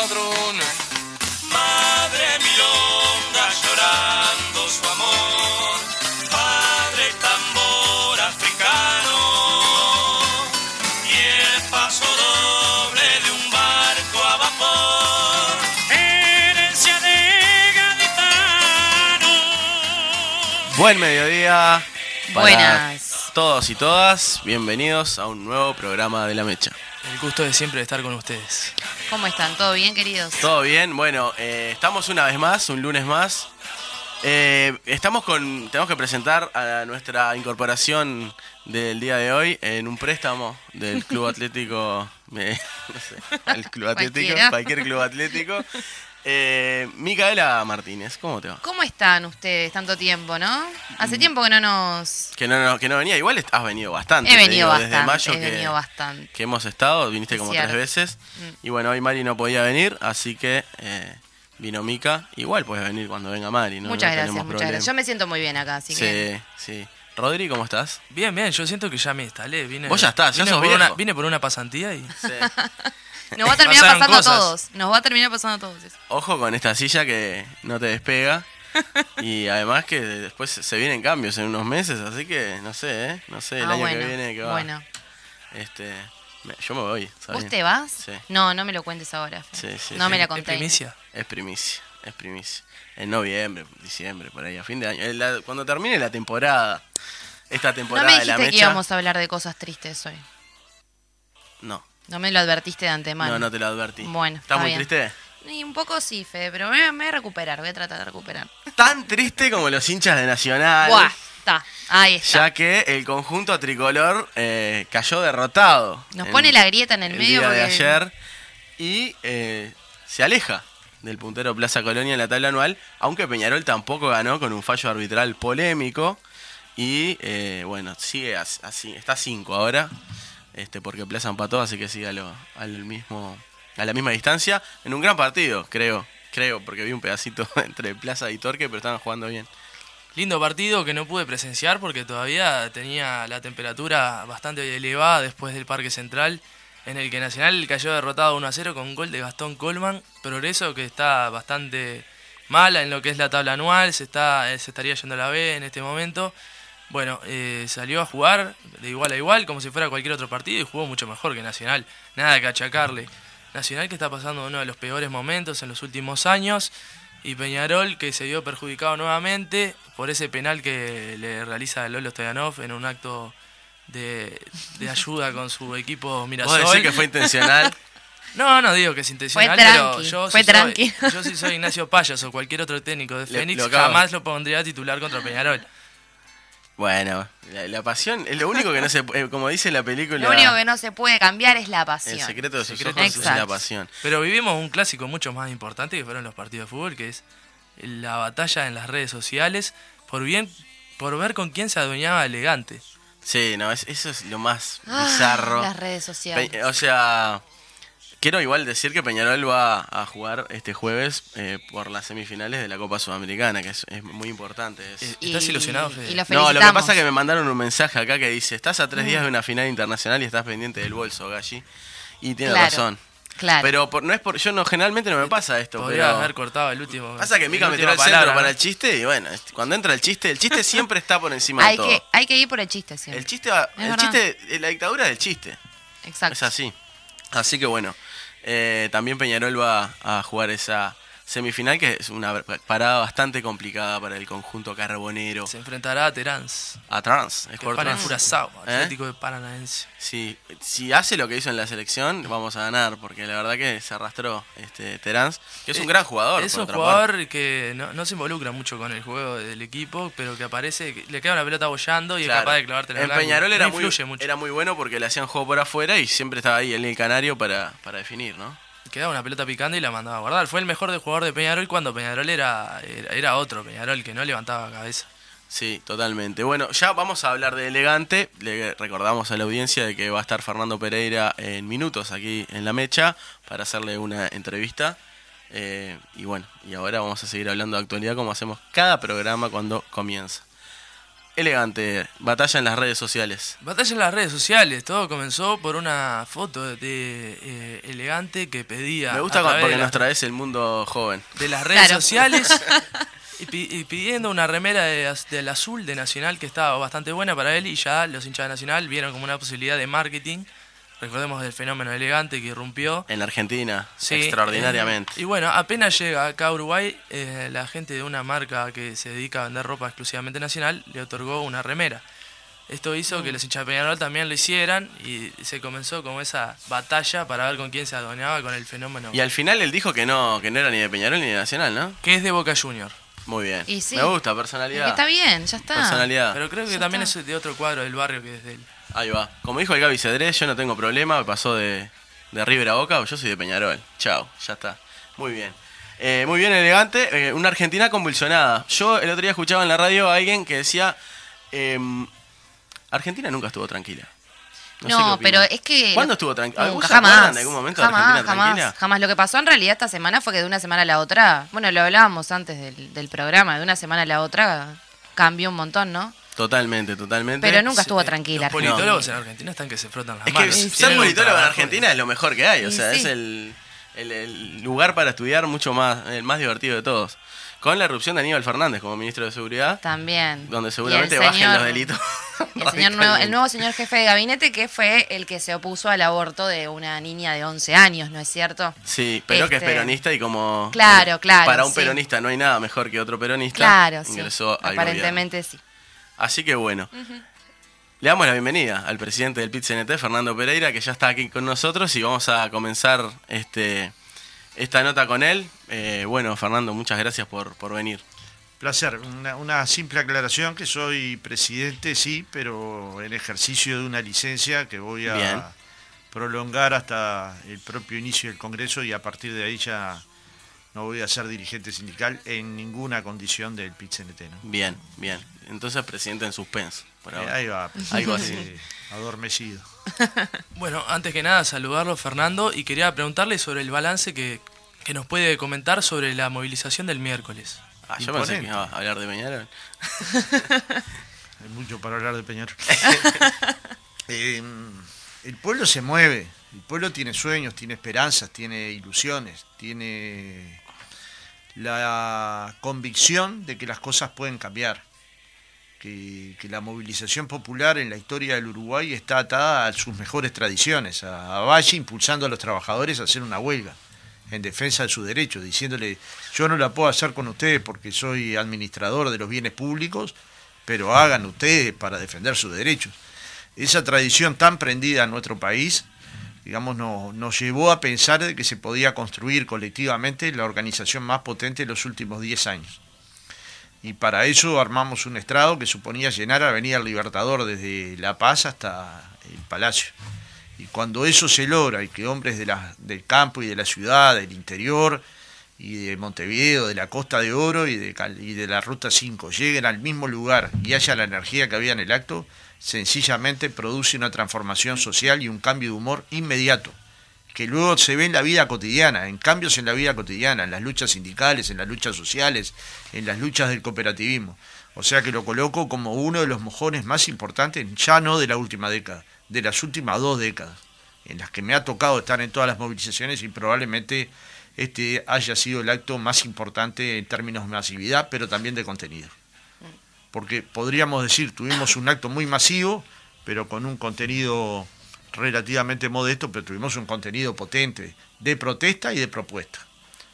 Compadrón. Madre milonga llorando su amor, padre tambor africano y el paso doble de un barco a vapor. Herencia de gaditano. Buen mediodía. para Buenas. Todos y todas, bienvenidos a un nuevo programa de La Mecha. El gusto de siempre de estar con ustedes. ¿Cómo están? ¿Todo bien, queridos? ¿Todo bien? Bueno, eh, estamos una vez más, un lunes más. Eh, estamos con. Tenemos que presentar a nuestra incorporación del día de hoy en un préstamo del Club Atlético. no sé, el Club Atlético, cualquier club atlético. Eh, Micaela Martínez, ¿cómo te va? ¿Cómo están ustedes tanto tiempo, no? Hace tiempo que no nos... Que no, no, que no venía, igual has venido bastante. He venido digo, desde bastante, mayo he que, venido bastante. que hemos estado, viniste como cierto. tres veces. Mm. Y bueno, hoy Mari no podía venir, así que eh, vino Mica. Igual puedes venir cuando venga Mari, ¿no? muchas No gracias, muchas problema. gracias. Yo me siento muy bien acá, así que... Sí, sí. Rodri, ¿cómo estás? Bien, bien, yo siento que ya me instalé. Vine, Vos ya estás, ya vine sos por viejo. una, vine por una pasantía y. Sí. Nos va a terminar Pasaron pasando cosas. a todos. Nos va a terminar pasando a todos. eso. Ojo con esta silla que no te despega. Y además que después se vienen cambios en unos meses, así que no sé, ¿eh? No sé, el ah, año bueno, que viene que va. bueno. Este, me- yo me voy, ¿sabes? ¿Vos te vas? Sí. No, no me lo cuentes ahora. Sí, sí, no sí. me la ¿Es conté. primicia? Es primicia, es primicia. En noviembre, diciembre, por ahí, a fin de año. Eh, la- cuando termine la temporada, esta No temporada me de la dijiste que mecha. íbamos a hablar de cosas tristes hoy. No, No me lo advertiste de antemano. no, no te lo advertí. Bueno, ¿Estás está muy bien. triste? Y un poco sí, Fede, pero me, me voy a recuperar. Voy a tratar de recuperar. Tan triste como los hinchas de Nacional. Buah, está. Ahí está. Ya que el conjunto tricolor eh, cayó derrotado. Nos en pone la grieta en el, el medio día de ayer y eh, se aleja del puntero Plaza Colonia en la tabla anual, aunque Peñarol tampoco ganó con un fallo arbitral polémico y eh, bueno, sigue as- así, está a 5 ahora, este, porque Plaza empató, así que sigue a, al mismo, a la misma distancia, en un gran partido, creo, creo, porque vi un pedacito entre Plaza y Torque, pero estaban jugando bien. Lindo partido que no pude presenciar porque todavía tenía la temperatura bastante elevada después del Parque Central, en el que Nacional cayó derrotado 1 a 0 con un gol de Gastón Colman. Progreso que está bastante mala en lo que es la tabla anual, se, está, eh, se estaría yendo a la B en este momento. Bueno, eh, salió a jugar de igual a igual, como si fuera cualquier otro partido, y jugó mucho mejor que Nacional. Nada que achacarle. Nacional que está pasando uno de los peores momentos en los últimos años, y Peñarol que se vio perjudicado nuevamente por ese penal que le realiza Lolo Stoyanov en un acto de, de ayuda con su equipo ¿Vos Mirasol. decís que fue intencional? No, no digo que es intencional, Fue pero yo, fue si soy, tranqui. yo si soy Ignacio Payas o cualquier otro técnico de Fénix, lo jamás lo pondría a titular contra Peñarol. Bueno, la, la pasión es lo único que no se puede, como dice la película, Lo único que no se puede cambiar es la pasión. el secreto de sus Secreto ojos es la pasión. Pero vivimos un clásico mucho más importante que fueron los partidos de fútbol, que es la batalla en las redes sociales por bien por ver con quién se adueñaba elegante. Sí, no, es- eso es lo más Ah, bizarro. Las redes sociales. O sea, quiero igual decir que Peñarol va a jugar este jueves eh, por las semifinales de la Copa Sudamericana, que es, es muy importante. es- ¿Estás ilusionado, Fede? Y lo No, lo que pasa es que me mandaron un mensaje acá que dice, estás a tres días de una final internacional y estás pendiente del bolso, Galli. Y tiene Claro, razón. Claro. Pero por- no es por, yo no generalmente no me pasa esto, Podría pero haber cortado el último. pasa que Mica me tiró el centro palabra, para el chiste y bueno, es- cuando entra el chiste, el chiste siempre está por encima hay, de todo. que, hay que ir por el chiste siempre. El chiste va, Es el chiste, la dictadura del chiste. Exacto. Es así. Así que bueno, eh, también Peñarol va a jugar esa semifinal que es una parada bastante complicada para el conjunto carbonero. Se enfrentará a Terans. A Trans, Sport para Trans. Curazao, ¿Eh? Atlético de Paranaense. Sí, si hace lo que hizo en la selección, vamos a ganar, porque la verdad que se arrastró este Terans, que es un Eh, gran jugador. Es por un jugador parte. que no, no se involucra mucho con el juego del equipo, pero que aparece, que le queda una pelota bollando y Claro. es capaz de clavarte la En. Peñarol No era muy, influye mucho. era muy bueno porque le hacían juego por afuera y siempre estaba ahí el Canario para, para definir, ¿no? Quedaba una pelota picando y la mandaba a guardar. Fue el mejor de jugador de Peñarol cuando Peñarol era, era, otro Peñarol que no levantaba cabeza. Sí, totalmente. Bueno, ya vamos a hablar de elegante. Le recordamos a la audiencia de que va a estar Fernando Pereira en minutos aquí en la mecha para hacerle una entrevista. Eh, y bueno, y ahora vamos a seguir hablando de actualidad como hacemos cada programa cuando comienza. Elegante, batalla en las redes sociales. Batalla en las redes sociales. Todo comenzó por una foto de eh, elegante que pedía. Me gusta porque nos traes el mundo joven. de las redes Claro. sociales y, pi- y pidiendo una remera de del azul de Nacional que estaba bastante buena para él y ya los hinchas de Nacional vieron como una posibilidad de marketing. Recordemos del fenómeno elegante que irrumpió. En Argentina, Sí, extraordinariamente. eh, y bueno, apenas llega acá a Uruguay, eh, la gente de una marca que se dedica a vender ropa exclusivamente nacional le otorgó una remera. Esto hizo Mm. que los hinchas de Peñarol también lo hicieran y se comenzó como esa batalla para ver con quién se adueñaba con el fenómeno. Y al final él dijo que no, que no era ni de Peñarol ni de Nacional, ¿no? Que es de Boca Junior. Muy bien. Y sí. Me gusta, Es personalidad. que está bien, ya está. Personalidad. Pero creo que Ya también está. es de otro cuadro del barrio que es de él. Ahí va. Como dijo el Gaby Cedrés, yo no tengo problema, me pasó de, de River a Boca, yo soy de Peñarol. Chao, ya está. Muy bien. Eh, muy bien, elegante. Eh, una Argentina convulsionada. Yo el otro día escuchaba en la radio a alguien que decía, em, Argentina nunca estuvo tranquila. No, opinan. pero es que. ¿Cuándo estuvo tranquila? Acuerdan jamás. de algún momento jamás, de Argentina jamás, tranquila? jamás. Lo que pasó en realidad esta semana fue que de una semana a la otra, bueno, lo hablábamos antes del, del programa, de una semana a la otra cambió un montón, ¿no? Totalmente, totalmente. Pero nunca estuvo Sí, tranquila. Los politólogos en Argentina están que se frotan las Es que manos. ser politólogo en Argentina es lo mejor que hay, o Y sea, sí. es el, el- el lugar para estudiar mucho más, el más divertido de todos. Con la erupción de Aníbal Fernández como ministro de Seguridad, También. donde Y seguramente el bajen señor- los delitos. El, señor nuevo, el nuevo señor jefe de gabinete que fue el que se opuso al aborto de una niña de 11 años, ¿no es cierto? Sí, pero que es Este- peronista y como... Claro, claro, Para un sí. peronista no hay nada mejor que otro peronista. Claro, sí. Ingresó al gobierno. Aparentemente sí. Así que bueno. Le damos la bienvenida al presidente del PIT-CNT, Fernando Pereira, que ya está aquí con nosotros y vamos a comenzar este esta nota con él. Eh, bueno, Fernando, muchas gracias por, por venir. Placer. Una, una simple aclaración que soy presidente, sí, pero en ejercicio de una licencia que voy a Bien. prolongar hasta el propio inicio del Congreso y a partir de ahí ya no voy a ser dirigente sindical en ninguna condición del PIT-CNT. ¿no? Bien, bien. Entonces, presidente en suspenso. por Eh, ahora. ahí va, Algo así. eh, adormecido. Bueno, antes que nada, saludarlo, Fernando, y quería preguntarle sobre el balance que, que nos puede comentar sobre la movilización del miércoles. Ah, yo pensé que iba a hablar de Peñarol. Hay mucho para hablar de Peñarol. Eh, el pueblo se mueve, el pueblo tiene sueños, tiene esperanzas, tiene ilusiones, tiene la convicción de que las cosas pueden cambiar, que, la movilización popular en la historia del Uruguay está atada a sus mejores tradiciones, a, a Valle impulsando a los trabajadores a hacer una huelga en defensa de sus derechos, diciéndole yo no la puedo hacer con ustedes porque soy administrador de los bienes públicos, pero hagan ustedes para defender sus derechos. Esa tradición tan prendida en nuestro país, digamos, no- nos llevó a pensar que se podía construir colectivamente la organización más potente de los últimos 10 años. Y para eso armamos un estrado que suponía llenar Avenida Libertador desde La Paz hasta el Palacio. Y cuando eso se logra y que hombres de la- del campo y de la ciudad, del interior y de Montevideo, de la Costa de Oro y de, y de la Ruta 5 lleguen al mismo lugar y haya la energía que había en el acto, sencillamente produce una transformación social y un cambio de humor inmediato, que luego se ve en la vida cotidiana, en cambios en la vida cotidiana, en las luchas sindicales, en las luchas sociales, en las luchas del cooperativismo. O sea que lo coloco como uno de los mojones más importantes, ya no de la última década, de las últimas dos décadas, en las que me ha tocado estar en todas las movilizaciones y probablemente este haya sido el acto más importante en términos de masividad, pero también de contenido. Porque podríamos decir, tuvimos un acto muy masivo, pero con un contenido relativamente modesto, pero tuvimos un contenido potente de protesta y de propuesta.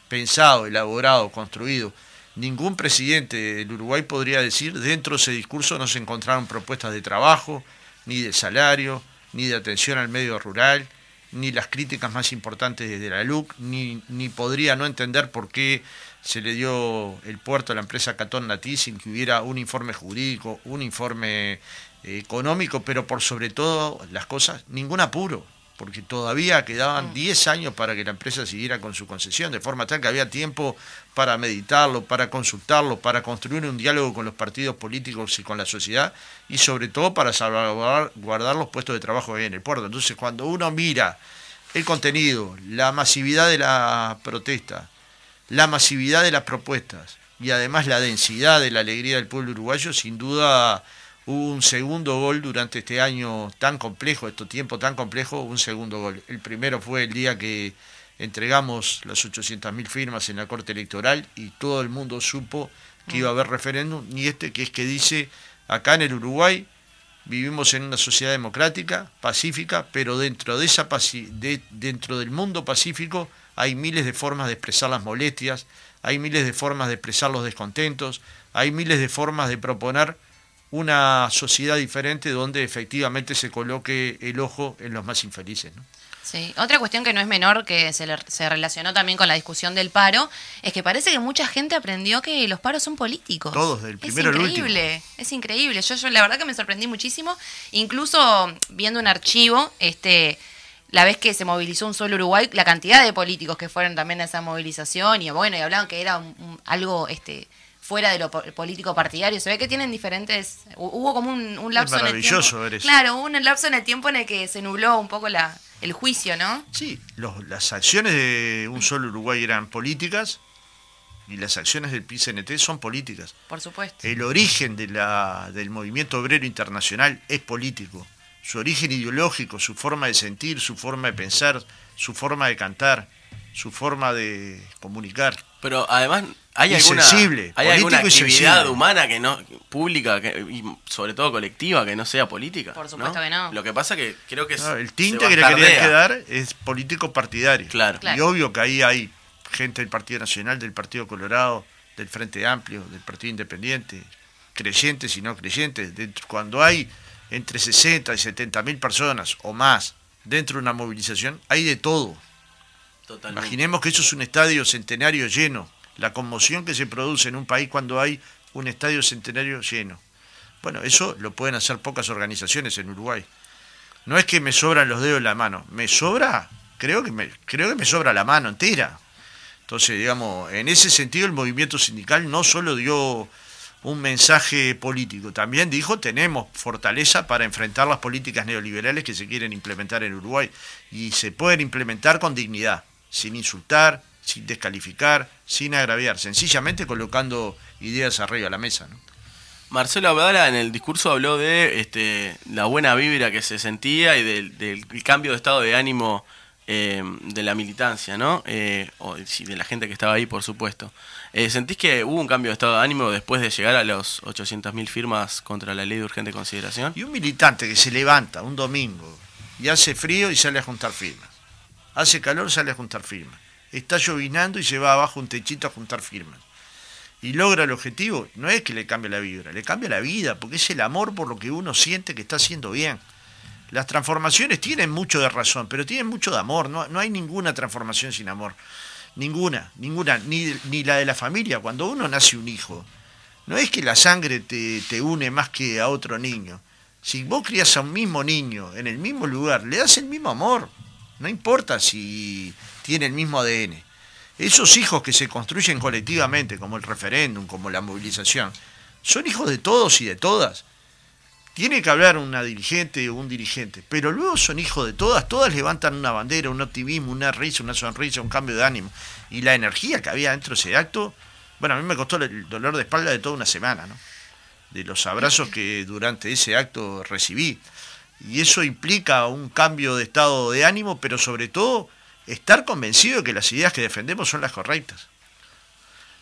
pensado, elaborado, construido. Ningún presidente del Uruguay podría decir, dentro de ese discurso no se encontraron propuestas de trabajo, ni de salario, ni de atención al medio rural, ni las críticas más importantes desde la LUC, ni, ni podría no entender por qué se le dio el puerto a la empresa Catón Natí sin que hubiera un informe jurídico, un informe económico, pero por sobre todo las cosas, ningún apuro, porque todavía quedaban 10 años para que la empresa siguiera con su concesión, de forma tal que había tiempo para meditarlo, para consultarlo, para construir un diálogo con los partidos políticos y con la sociedad, y sobre todo para salvaguardar los puestos de trabajo que hay en el puerto. Entonces, cuando uno mira el contenido, la masividad de la protesta, la masividad de las propuestas y además la densidad de la alegría del pueblo uruguayo, sin duda un segundo gol durante este año tan complejo, este tiempo tan complejo, un segundo gol. El primero fue el día que entregamos las 800.000 firmas en la Corte Electoral y todo el mundo supo que iba a haber referéndum, y este que es que dice, acá en el Uruguay vivimos en una sociedad democrática, pacífica, pero dentro, de esa de, dentro del mundo pacífico hay miles de formas de expresar las molestias, hay miles de formas de expresar los descontentos, hay miles de formas de proponer una sociedad diferente donde efectivamente se coloque el ojo en los más infelices. ¿no? Sí, otra cuestión que no es menor, que se, se, relacionó también con la discusión del paro, es que parece que mucha gente aprendió que los paros son políticos. Todos, del primero es increíble, Es increíble, yo, yo la verdad que me sorprendí muchísimo, incluso viendo un archivo, este la vez que se movilizó un solo Uruguay, la cantidad de políticos que fueron también a esa movilización y bueno, y hablaban que era algo este fuera de lo político partidario. Se ve que tienen diferentes. Hubo como un, lapso en el tiempo. Eres. Claro, un lapso en el tiempo en el que se nubló un poco la, el juicio, ¿no? Sí, las acciones de un solo Uruguay eran políticas y las acciones del PCNT son políticas. Por supuesto. El origen de la, del movimiento obrero internacional es político. Su origen ideológico, su forma de sentir, su forma de pensar, su forma de cantar, su forma de comunicar. Pero además hay alguna, hay alguna actividad humana que no pública y sobre todo colectiva que no sea política. Por supuesto que no. Lo que pasa que creo que el tinte que le querían quedar es político partidario. Claro. Y obvio que ahí hay gente del Partido Nacional, del Partido Colorado, del Frente Amplio, del Partido Independiente, creyentes y no creyentes. Cuando hay entre 60 y 70 mil personas o más dentro de una movilización, hay de todo. Imaginemos que eso es un estadio centenario lleno la conmoción que se produce en un país cuando hay un estadio centenario lleno. Bueno, eso lo pueden hacer pocas organizaciones en Uruguay. No es que me sobran los dedos de la mano, me sobra, creo que me, creo que me sobra la mano entera. Entonces, digamos, en ese sentido el movimiento sindical no solo dio un mensaje político, también dijo tenemos fortaleza para enfrentar las políticas neoliberales que se quieren implementar en Uruguay y se pueden implementar con dignidad, sin insultar, sin descalificar, sin agraviar, sencillamente colocando ideas arriba de la mesa. ¿no? Marcelo Abdala en el discurso habló de este, la buena vibra que se sentía y del, cambio de estado de ánimo eh, de la militancia, ¿no? Eh, o de la gente que estaba ahí, por supuesto. Eh, ¿Sentís que hubo un cambio de estado de ánimo después de llegar a los 800.000 firmas contra la ley de urgente consideración? Y un militante que se levanta un domingo y hace frío y sale a juntar firmas. Hace calor, sale a juntar firmas está llovinando y se va abajo un techito a juntar firmas. Y logra el objetivo, no es que le cambie la vibra, le cambia la vida, porque es el amor por lo que uno siente que está haciendo bien. Las transformaciones tienen mucho de razón, pero tienen mucho de amor, no, no hay ninguna transformación sin amor. Ninguna, ninguna, ni, ni, la de la familia. Cuando uno nace un hijo, no es que la sangre te, te une más que a otro niño. Si vos crías a un mismo niño en el mismo lugar, le das el mismo amor. No importa si tiene el mismo ADN. Esos hijos que se construyen colectivamente, como el referéndum, como la movilización, son hijos de todos y de todas. Tiene que hablar una dirigente o un dirigente, pero luego son hijos de todas, todas levantan una bandera, un optimismo, una risa, una sonrisa, un cambio de ánimo. Y la energía que había dentro de ese acto, bueno, a mí me costó el dolor de espalda de toda una semana, ¿no? De los abrazos que durante ese acto recibí. Y eso implica un cambio de estado de ánimo, pero sobre todo estar convencido de que las ideas que defendemos son las correctas.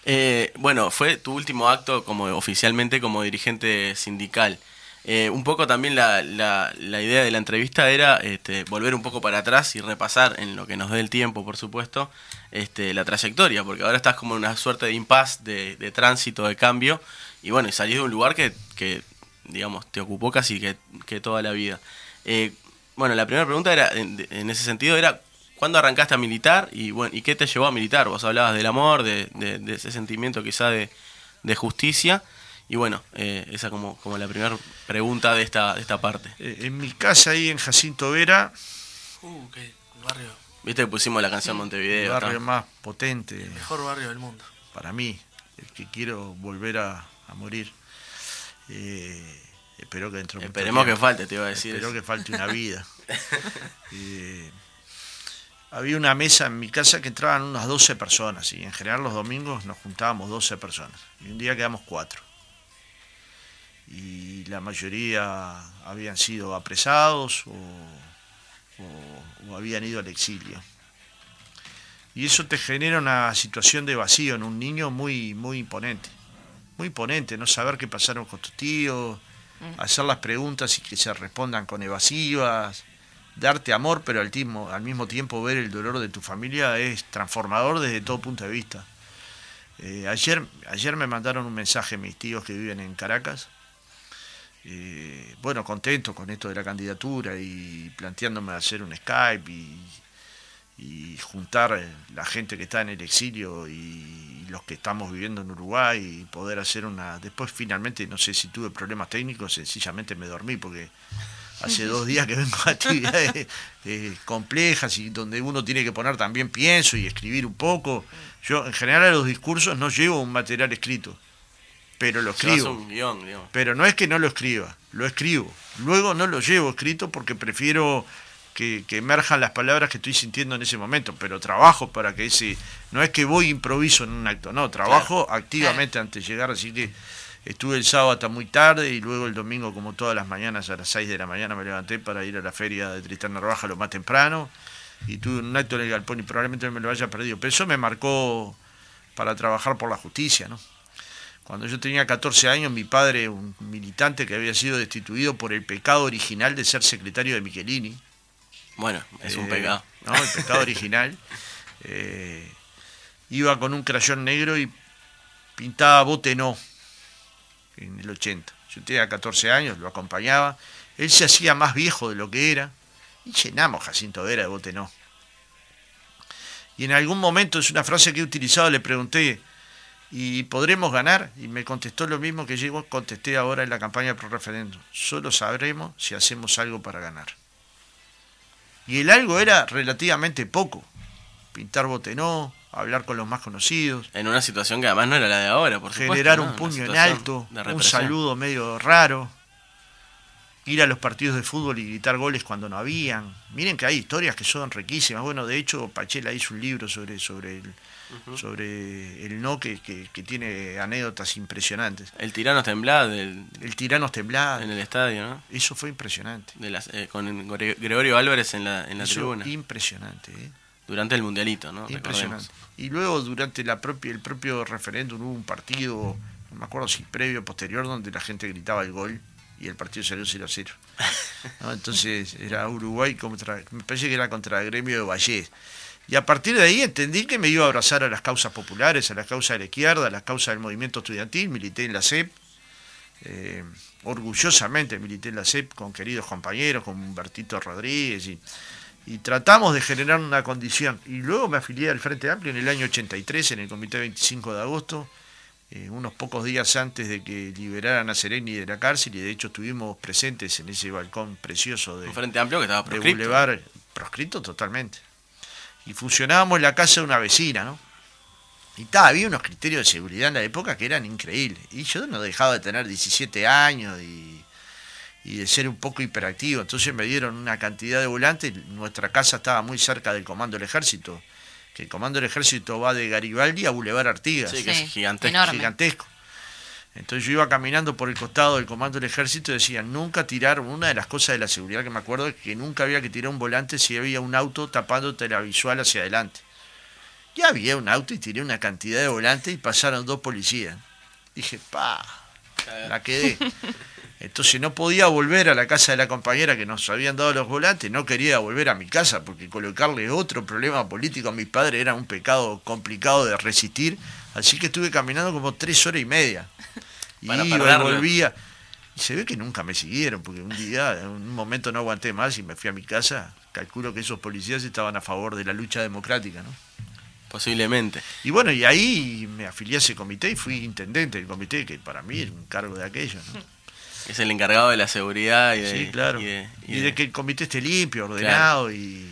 Eh, bueno, fue tu último acto como oficialmente como dirigente sindical. Eh, un poco también la, la, idea de la entrevista era este, volver un poco para atrás y repasar en lo que nos dé el tiempo, por supuesto, este, la trayectoria, porque ahora estás como en una suerte de impasse, de, tránsito, de cambio, y bueno, y salís de un lugar que digamos, te ocupó casi que, que toda la vida. Eh, bueno, la primera pregunta era, en, en ese sentido, era ¿Cuándo arrancaste a militar y bueno y qué te llevó a militar? Vos hablabas del amor, de, de, de ese sentimiento quizá de, de justicia. Y bueno, eh, esa como, como la primera pregunta de esta, de esta parte. Eh, en mi casa ahí en Jacinto Vera, Uh, qué barrio. Viste que pusimos la canción el Montevideo. barrio más potente El mejor barrio del mundo. para mí, el que quiero volver a, a morir. Eh, espero que dentro Esperemos que falte, te iba a decir. Espero eso. que falte una vida. Eh, había una mesa en mi casa que entraban unas 12 personas y en general los domingos nos juntábamos 12 personas y un día quedamos cuatro. Y la mayoría habían sido apresados o, o- o habían ido al exilio. Y eso te genera una situación de vacío en un niño muy, muy imponente. Muy imponente, no saber qué pasaron con tus tíos, hacer las preguntas y que se respondan con evasivas, darte amor, pero al mismo, al mismo tiempo ver el dolor de tu familia es transformador desde todo punto de vista. Eh, ayer, ayer me mandaron un mensaje mis tíos que viven en Caracas, eh, bueno, contento con esto de la candidatura y planteándome hacer un Skype y, y juntar eh, la gente que está en el exilio y, los que estamos viviendo en Uruguay y poder hacer una... Después finalmente, no sé si tuve problemas técnicos, sencillamente me dormí porque hace dos días que vengo a actividades eh, complejas y donde uno tiene que poner también pienso y escribir un poco. Yo en general a los discursos no llevo un material escrito, pero lo escribo. un guion, digamos. Pero no es que no lo escriba, lo escribo. Luego no lo llevo escrito porque prefiero que, que emerjan las palabras que estoy sintiendo en ese momento, pero trabajo para que ese... No es que voy improviso en un acto, no, trabajo activamente antes de llegar, así que estuve el sábado hasta muy tarde y luego el domingo como todas las mañanas a las 6 de la mañana me levanté para ir a la feria de Tristán Narvaja lo más temprano y tuve un acto en el galpón y probablemente me lo haya perdido, pero eso me marcó para trabajar por la justicia, ¿no? Cuando yo tenía 14 años, mi padre, un militante que había sido destituido por el pecado original de ser secretario de Michelini. Bueno, es un eh, pecado. ¿no? El pecado original. eh, iba con un crayón negro y pintaba bote no en el 80. Yo tenía 14 años, lo acompañaba. Él se hacía más viejo de lo que era y llenamos Jacinto Vera de bote no. Y en algún momento, es una frase que he utilizado, le pregunté, ¿y podremos ganar? Y me contestó lo mismo que yo contesté ahora en la campaña pro referéndum. Solo sabremos si hacemos algo para ganar. Y el algo era relativamente poco. Pintar botenó, hablar con los más conocidos, En una situación que además no era la de ahora, por supuesto. generar ¿no? un puño en alto, un saludo medio raro, ir a los partidos de fútbol y gritar goles cuando no habían. Miren que hay historias que son riquísimas. Bueno, de hecho, Pachela hizo un libro sobre, sobre, el, sobre el no que, que- que tiene anécdotas impresionantes. El tirano temblaba del, El tirano temblaba, en el estadio, ¿no? eso fue impresionante. De las, eh, con Gre- Gregorio Álvarez en la, en la Eso, tribuna. impresionante, ¿eh? Durante el mundialito, ¿no? Impresionante. Recordemos. Y luego durante la propia, el propio referéndum hubo un partido, no me acuerdo si previo o posterior, donde la gente gritaba el gol y el partido salió 0 a 0. ¿no? Entonces era Uruguay contra, me parece que era contra el gremio de Vallés. Y a partir de ahí entendí que me iba a abrazar a las causas populares, a las causas de la izquierda, a las causas del movimiento estudiantil, milité en la CEP. eh, orgullosamente milité en la CEP con queridos compañeros, con Humbertito Rodríguez y, y tratamos de generar una condición. Y luego me afilié al Frente Amplio en el año 83, en el Comité 25 de agosto, eh, unos pocos días antes de que liberaran a Sereni de la cárcel, y de hecho estuvimos presentes en ese balcón precioso de, Un frente amplio que estaba de proscripto. Boulevard, proscrito totalmente. Y funcionábamos en la casa de una vecina, ¿no? Y ta, había unos criterios de seguridad en la época que eran increíbles. Y yo no dejaba de tener 17 años y, y de ser un poco hiperactivo. Entonces me dieron una cantidad de volantes. Nuestra casa estaba muy cerca del Comando del Ejército. Que el Comando del Ejército va de Garibaldi a Boulevard Artigas Sí, que Sí, es gigantesco. enorme. gigantesco. Entonces yo iba caminando por el costado del comando del ejército y decía, nunca tirar, una de las cosas de la seguridad que me acuerdo es que nunca había que tirar un volante si había un auto tapándote la visual hacia adelante. Ya había un auto y tiré una cantidad de volantes y pasaron dos policías. Dije, pa, la quedé. Entonces no podía volver a la casa de la compañera que nos habían dado los volantes, no quería volver a mi casa porque colocarle otro problema político a mi padre era un pecado complicado de resistir, así que estuve caminando como tres horas y media. Y Para iba volvía. Y se ve que nunca me siguieron, porque un día, en un momento no aguanté más y me fui a mi casa. Calculo que esos policías estaban a favor de la lucha democrática, ¿no? Posiblemente. Y bueno, y ahí me afilié a ese comité y fui intendente del comité, que para mí era un cargo de aquello, ¿no? Es el encargado de la seguridad y de, Sí, claro. y de- y y de- de que el comité esté limpio, ordenado y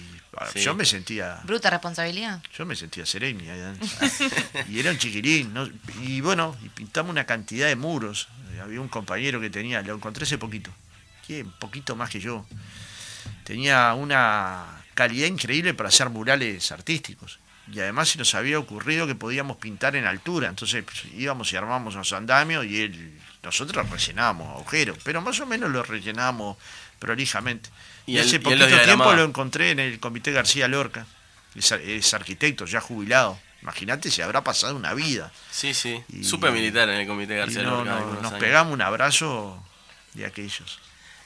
Sí. yo me sentía Bruta responsabilidad. yo me sentía adentro. y era un chiquilín ¿no? y bueno y pintamos una cantidad de muros Eh, había un compañero que tenía lo encontré hace poquito que un poquito más que yo tenía una calidad increíble para hacer murales artísticos y además se nos había ocurrido que podíamos pintar en altura entonces pues, íbamos y armamos los andamios y él nosotros rellenábamos agujeros pero más o menos lo rellenábamos prolijamente Y hace poquito tiempo lo encontré en el comité García Lorca es, es arquitecto ya jubilado imagínate se habrá pasado una vida Sí, sí. Y- Supe militar en el comité García no- Lorca no- nos años. pegamos un abrazo de aquellos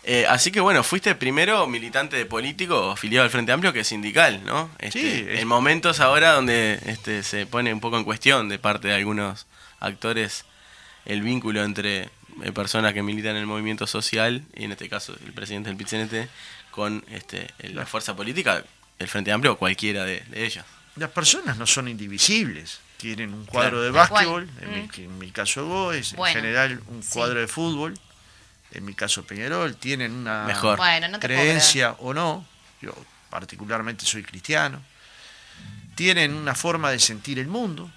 Eh, así que bueno, fuiste primero militante de político afiliado al Frente Amplio que sindical, ¿no? Este, Sí, es- En momentos ahora donde este, se pone un poco en cuestión de parte de algunos actores el vínculo entre eh, personas que militan en el movimiento social, y en este caso el presidente del PITCNT, con este, la fuerza política, el Frente Amplio o cualquiera de, de ellos. las personas no son indivisibles tienen un cuadro Claro. de básquetbol en, mi, en mi caso Goes en Bueno, general un sí. cuadro de fútbol en mi caso Peñarol tienen una Mejor. Bueno, no te puedo creencia o no, yo particularmente soy cristiano, tienen una forma de sentir el mundo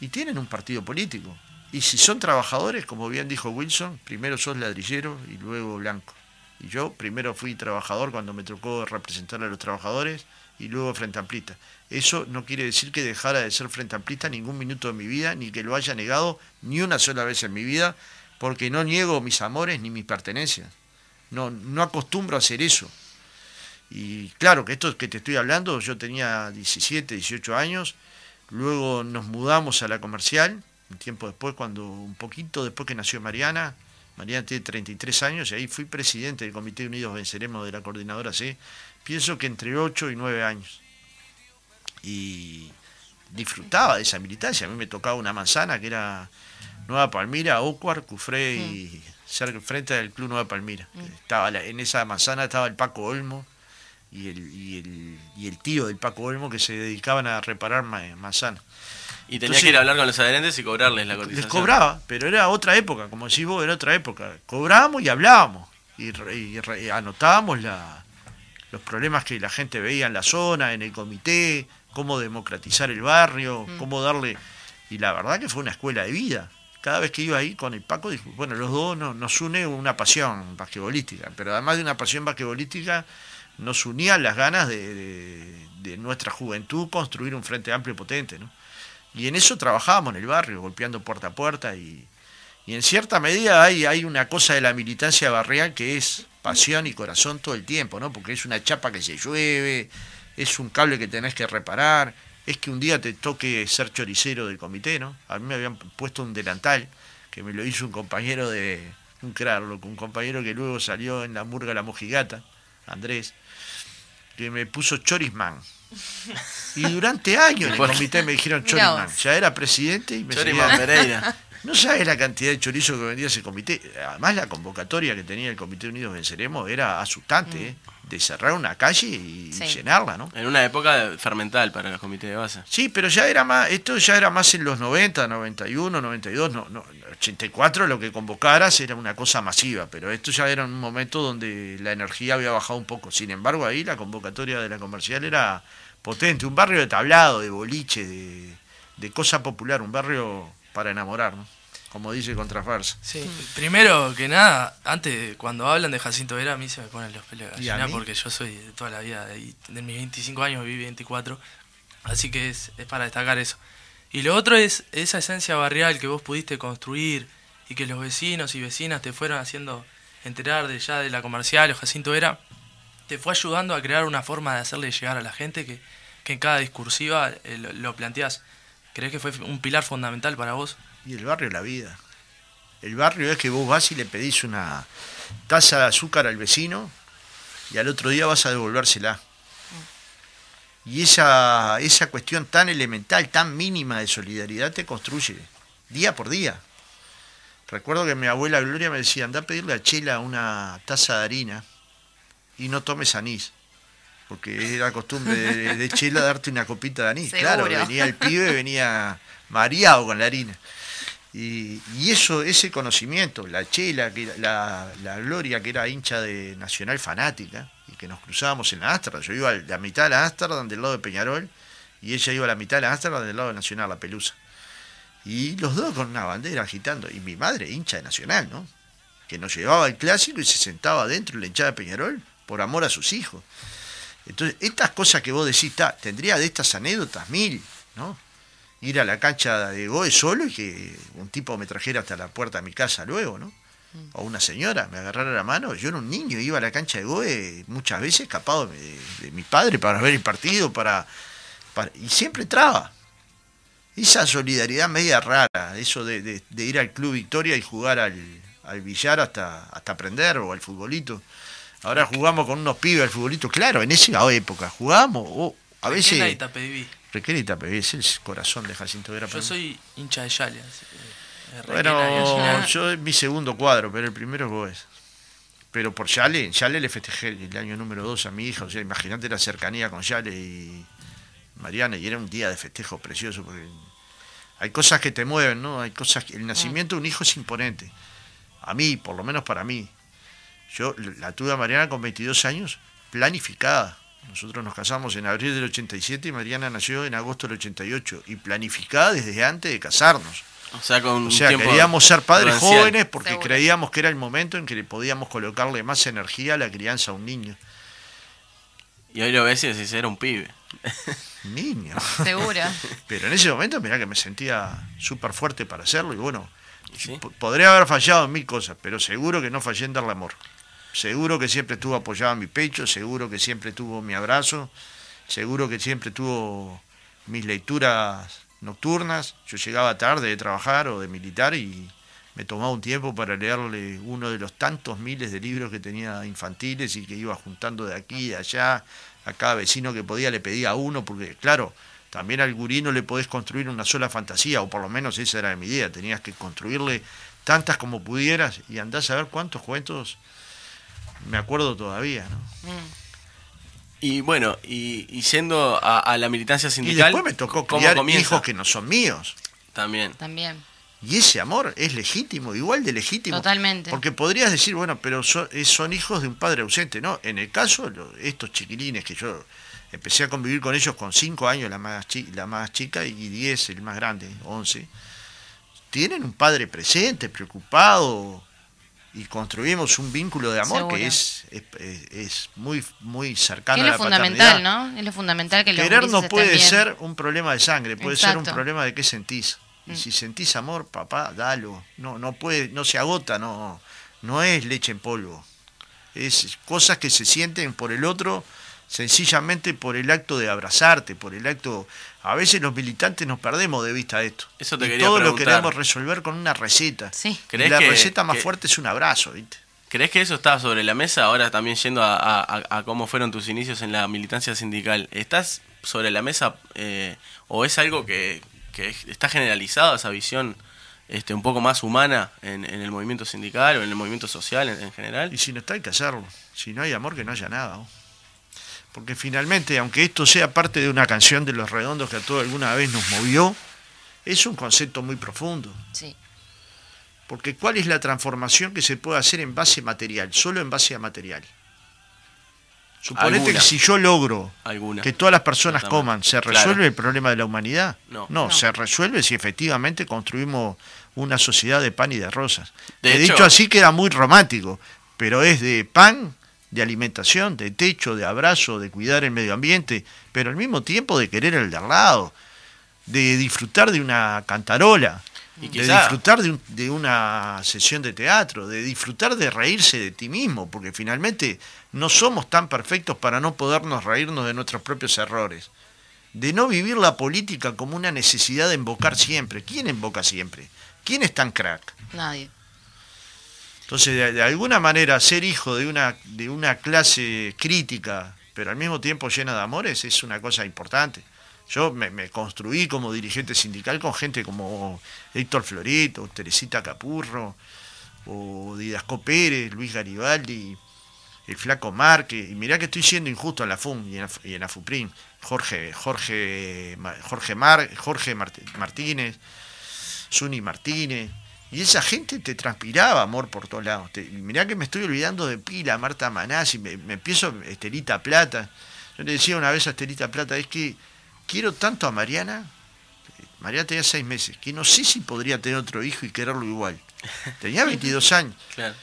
y tienen un partido político. Y si son trabajadores, como bien dijo Wilson, primero sos ladrillero y luego blanco. Y yo primero fui trabajador cuando me tocó representar a los trabajadores y luego frente amplista. Eso no quiere decir que dejara de ser frente amplista ningún minuto de mi vida, ni que lo haya negado ni una sola vez en mi vida, porque no niego mis amores ni mis pertenencias. No, no acostumbro a hacer eso. Y claro que esto que te estoy hablando, yo tenía 17, 18 años, luego nos mudamos a la comercial, un tiempo después, cuando un poquito después que nació Mariana, Mariana tiene 33 años y ahí fui presidente del Comité Unidos Venceremos de la Coordinadora C, pienso que entre 8 y 9 años. Y disfrutaba de esa militancia, a mí me tocaba una manzana que era Nueva Palmira, Ocuar, Cufré y cerca, frente al Club Nueva Palmira. Estaba la- en esa manzana estaba el Paco Olmo y el, y el, y el tío del Paco Olmo que se dedicaban a reparar ma- manzanas. Y tenías Entonces- que ir a hablar con los adherentes y cobrarles la cotización. Les cobraba, pero era otra época, como decís vos, era otra época. Cobrábamos y hablábamos, y, re- y re- y anotábamos la- los problemas que la gente veía en la zona, en el comité, cómo democratizar el barrio, cómo darle... Y la verdad que fue una escuela de vida. Cada vez que iba ahí con el Paco, dijo, bueno, los dos no- nos une una pasión basquetbolística, pero además de una pasión basquetbolística, nos unían las ganas de, de- de nuestra juventud construir un frente amplio y potente, ¿no? Y en eso trabajábamos en el barrio, golpeando puerta a puerta y, y en cierta medida hay, hay una cosa de la militancia barrial que es pasión y corazón todo el tiempo, ¿no? Porque es una chapa que se llueve, es un cable que tenés que reparar, es que un día te toque ser choricero del comité, ¿no? A mí me habían puesto un delantal que me lo hizo un compañero de un crarlo, un compañero que luego salió en la murga La Mojigata, Andrés, que me puso chorisman. Y durante años en el comité me dijeron vos. Ya era presidente y me Choriman seguía- Pereira. no sabes la cantidad de chorizo que vendía ese comité. Además, la convocatoria que tenía el Comité Unidos Venceremos era asustante, ¿eh? De cerrar una calle y Sí. llenarla, ¿no? En una época fermental para los comités de base. Sí, pero ya era más, esto ya era más en los 90, 91, 92, no, no, 84 lo que convocaras era una cosa masiva, pero esto ya era un momento donde la energía había bajado un poco. Sin embargo, ahí la convocatoria de la comercial era potente, un barrio de tablado, de boliche, de, de cosa popular, un barrio para enamorar, ¿no? Como dice Contrafarsa. Sí, primero que nada, antes cuando hablan de Jacinto Vera, a mí se me ponen los pelos de ¿Y a gallina porque yo soy de toda la vida, de, mis 25 años viví 24, así que es, es para destacar eso. Y lo otro es esa esencia barrial que vos pudiste construir y que los vecinos y vecinas te fueron haciendo enterar de ya de la comercial o Jacinto Vera, te fue ayudando a crear una forma de hacerle llegar a la gente que, que en cada discursiva eh, lo, lo planteás. ¿Crees que fue un pilar fundamental para vos? Y el barrio la vida. El barrio es que vos vas y le pedís una taza de azúcar al vecino y al otro día vas a devolvérsela. Y esa, esa cuestión tan elemental, tan mínima de solidaridad te construye día por día. Recuerdo que mi abuela Gloria me decía, anda a pedirle a Chela una taza de harina y no tomes anís. Porque era costumbre de, de Chela darte una copita de anís. Claro, venía el pibe, venía mareado con la harina. Y, y eso, ese conocimiento, la Chela, que la, la Gloria, que era hincha de Nacional Fanática, y que nos cruzábamos en la Astra. Yo iba a la mitad de la Astra, del lado de Peñarol, y ella iba a la mitad de la Astra, del lado de Nacional, la Pelusa. Y los dos con una bandera agitando. Y mi madre, hincha de Nacional, ¿no? Que nos llevaba al clásico y se sentaba dentro de la hinchada de Peñarol por amor a sus hijos. Entonces, estas cosas que vos decís, ta, tendría de estas anécdotas mil, ¿no? Ir a la cancha de Goe solo y que un tipo me trajera hasta la puerta de mi casa luego, ¿no? O una señora me agarrara la mano. Yo era un niño, iba a la cancha de Goe muchas veces escapado de, de mi padre para ver el partido, para, para- y siempre entraba. Esa solidaridad media rara, eso de, de- de ir al Club Victoria y jugar al, al billar hasta, hasta aprender o al futbolito. Ahora jugamos con unos pibes al futbolito, claro, en esa época jugábamos, o a Requena y veces... Y Tapeví, es el corazón de Jacinto Vera. Yo para mí. soy hincha de Yale. eh, Bueno, yo es mi segundo cuadro, pero el primero es Goes. Pero por Yale, en Yale le festejé el año número 2 a mi hija, o sea, imagínate la cercanía con Yale y Mariana, y era un día de festejo precioso, porque hay cosas que te mueven, ¿no? Hay cosas que, el nacimiento de un hijo es imponente. A mí, por lo menos para mí. Yo la tuve a Mariana con 22 años, planificada. Nosotros nos casamos en abril del 87 y Mariana nació en agosto del 88, y planificada desde antes de casarnos. O sea, con O sea, queríamos ser padres prudencial. jóvenes porque Seguro. creíamos que era el momento en que le podíamos colocarle más energía a la crianza a un niño. Y hoy lo ves y decís, era un pibe. Niño. Seguro. Pero en ese momento, mirá que me sentía súper fuerte para hacerlo y bueno, podría haber fallado en mil cosas, pero seguro que no fallé en darle amor. Seguro que siempre estuvo apoyado en mi pecho, seguro que siempre tuvo mi abrazo, seguro que siempre tuvo mis lecturas nocturnas. Yo llegaba tarde de trabajar o de militar y me tomaba un tiempo para leerle uno de los tantos miles de libros que tenía infantiles y que iba juntando de aquí y de allá. A cada vecino que podía le pedía uno, porque claro, también al gurí no le podés construir una sola fantasía, o por lo menos esa era mi idea, tenías que construirle tantas como pudieras y andás a ver cuántos cuentos me acuerdo todavía, ¿no? Y bueno, y, y yendo a, a la militancia Y sindical. después me tocó ¿cómo criar hijos que no son míos. También. También. Y ese amor es legítimo, igual de legítimo. Totalmente. Porque podrías decir, bueno, pero son, eh, son hijos de un padre ausente. No, en el caso, estos chiquilines que yo empecé a convivir con ellos con 5 años, la más, chi- la más chica, y 10, el más grande, 11, tienen un padre presente, preocupado, y construimos un vínculo de amor Seguro. que es, es, es- es muy, muy Que cercano es a lo la fundamental, paternidad. ¿no? Es lo fundamental que Querer no puede ser un problema de sangre, puede ser un Exacto. problema de qué sentís. Y Mm. si sentís amor, papá, dalo. No, no puede, no se agota, no, no es leche en polvo. Es cosas que se sienten por el otro, sencillamente por el acto de abrazarte, por el acto. A veces los militantes nos perdemos de vista esto. Eso te y quería todo lo queremos resolver con una receta. Sí. Y ¿Crees la que- receta más que- fuerte es un abrazo, ¿viste? ¿Crees que eso está sobre la mesa? Ahora también yendo a, a- a cómo fueron tus inicios en la militancia sindical. ¿Estás sobre la mesa eh, o es algo que, que está generalizado esa visión este, un poco más humana en, en el movimiento sindical o en el movimiento social en, en general? Y si no está, hay que hacerlo. Si no hay amor, que no haya nada. ¿no? Porque finalmente, aunque esto sea parte de una canción de Los Redondos que a todos alguna vez nos movió, es un concepto muy profundo. Sí. Porque ¿cuál es la transformación que se puede hacer en base material? Solo en base a material. Suponete Alguna. que si yo logro Alguna. que todas las personas coman, ¿se Claro. resuelve el problema de la humanidad? No. No. se resuelve si efectivamente construimos una sociedad de pan y de rosas. De He hecho- dicho así queda muy romántico, pero es de pan, de alimentación, de techo, de abrazo, de cuidar el medio ambiente, pero al mismo tiempo de querer el de al lado, de disfrutar de una cantarola, Y de disfrutar de, un- de una sesión de teatro, de disfrutar de reírse de ti mismo, porque finalmente no somos tan perfectos para no podernos reírnos de nuestros propios errores. De no vivir la política como una necesidad de invocar siempre. ¿Quién invoca siempre? ¿Quién es tan crack? Nadie. Entonces, de, alguna manera, ser hijo de una, de una clase crítica, pero al mismo tiempo llena de amores, es una cosa importante. Yo me, construí como dirigente sindical con gente como Héctor Florito, Teresita Capurro, o Didasco Pérez, Luis Garibaldi, el Flaco Márquez. Y mirá que estoy siendo injusto en la FUM y en la, y. Jorge, Jorge, Jorge, Mar, Jorge Mart- Martínez, Zuni Martínez. Y esa gente te transpiraba amor por todos lados. Te- mirá que me estoy olvidando de Pila, Marta Manasi, me, me empiezo Estelita Plata. Yo le decía una vez a Estelita Plata, es que quiero tanto a Mariana, Mariana tenía seis meses, que no sé si podría tener otro hijo y quererlo igual. Tenía 22 años. Claro.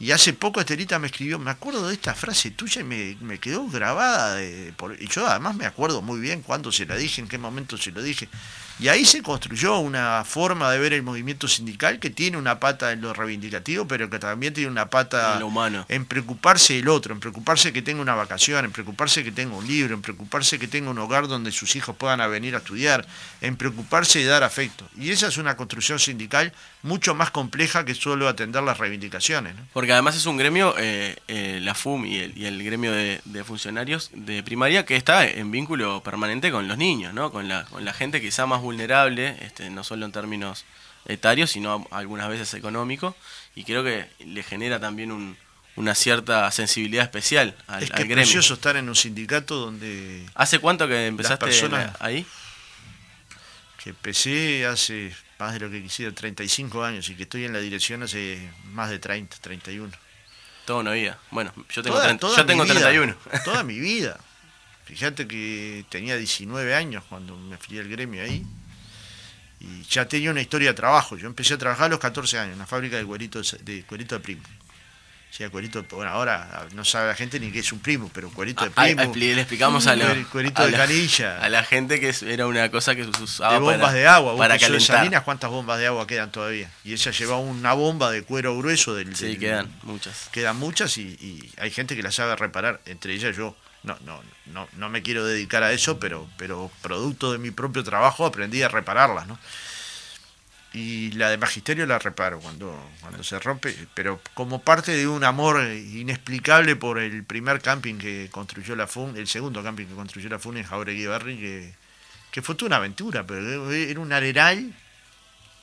Y hace poco Estelita me escribió, me acuerdo de esta frase tuya y me, me quedó grabada. de- por- y yo además me acuerdo muy bien cuándo se la dije, en qué momento se lo dije. Y ahí se construyó una forma de ver el movimiento sindical que tiene una pata en lo reivindicativo, pero que también tiene una pata En lo humano. en preocuparse del otro, en preocuparse que tenga una vacación, en preocuparse que tenga un libro, en preocuparse que tenga un hogar donde sus hijos puedan venir a estudiar, en preocuparse de dar afecto. Y esa es una construcción sindical mucho más compleja que solo atender las reivindicaciones. ¿no? Porque además es un gremio, eh, eh, la FUM y el, y el gremio de, de funcionarios de primaria, que está en vínculo permanente con los niños, ¿no? Con la, con la gente quizá más vulnerable, este, no solo en términos etarios, sino algunas veces económicos, y creo que le genera también un- una cierta sensibilidad especial al, es que al es gremio. precioso estar en un sindicato donde ¿Hace cuánto que empezaste personas- ahí? que empecé hace más de lo que quisiera, 35 años, y que estoy en la dirección hace más de 30, 31. Toda una vida. Bueno, yo tengo, Toda- 30 toda yo tengo vida, 31. Toda mi vida. Fíjate que tenía 19 años cuando me afilié al gremio ahí. Y ya tenía una historia de trabajo. Yo empecé a trabajar a los 14 años en la fábrica de cuerito de, cuerito de primo. O sea, cuerito, de- bueno, ahora no sabe la gente ni qué es un primo, pero cuerito de Ah, primo, expli- le explicamos a, lo- cuer- cuerito a de la- canilla, a la gente que era una cosa que se usaba de bombas para, de agua. Para de calentar. Salinas, ¿cuántas bombas de agua quedan todavía? Y ella llevaba una bomba de cuero grueso del, Sí, del- quedan muchas. quedan muchas y, y hay gente que las sabe reparar, entre ellas yo. No, no, no, no me quiero dedicar a eso, pero, pero producto de mi propio trabajo aprendí a repararlas, ¿no? Y la de magisterio la reparo cuando, cuando se rompe, pero como parte de un amor inexplicable por el primer camping que construyó la FUN, el segundo camping que construyó la FUN en Jauregui Barri, que, que fue toda una aventura, pero era un areral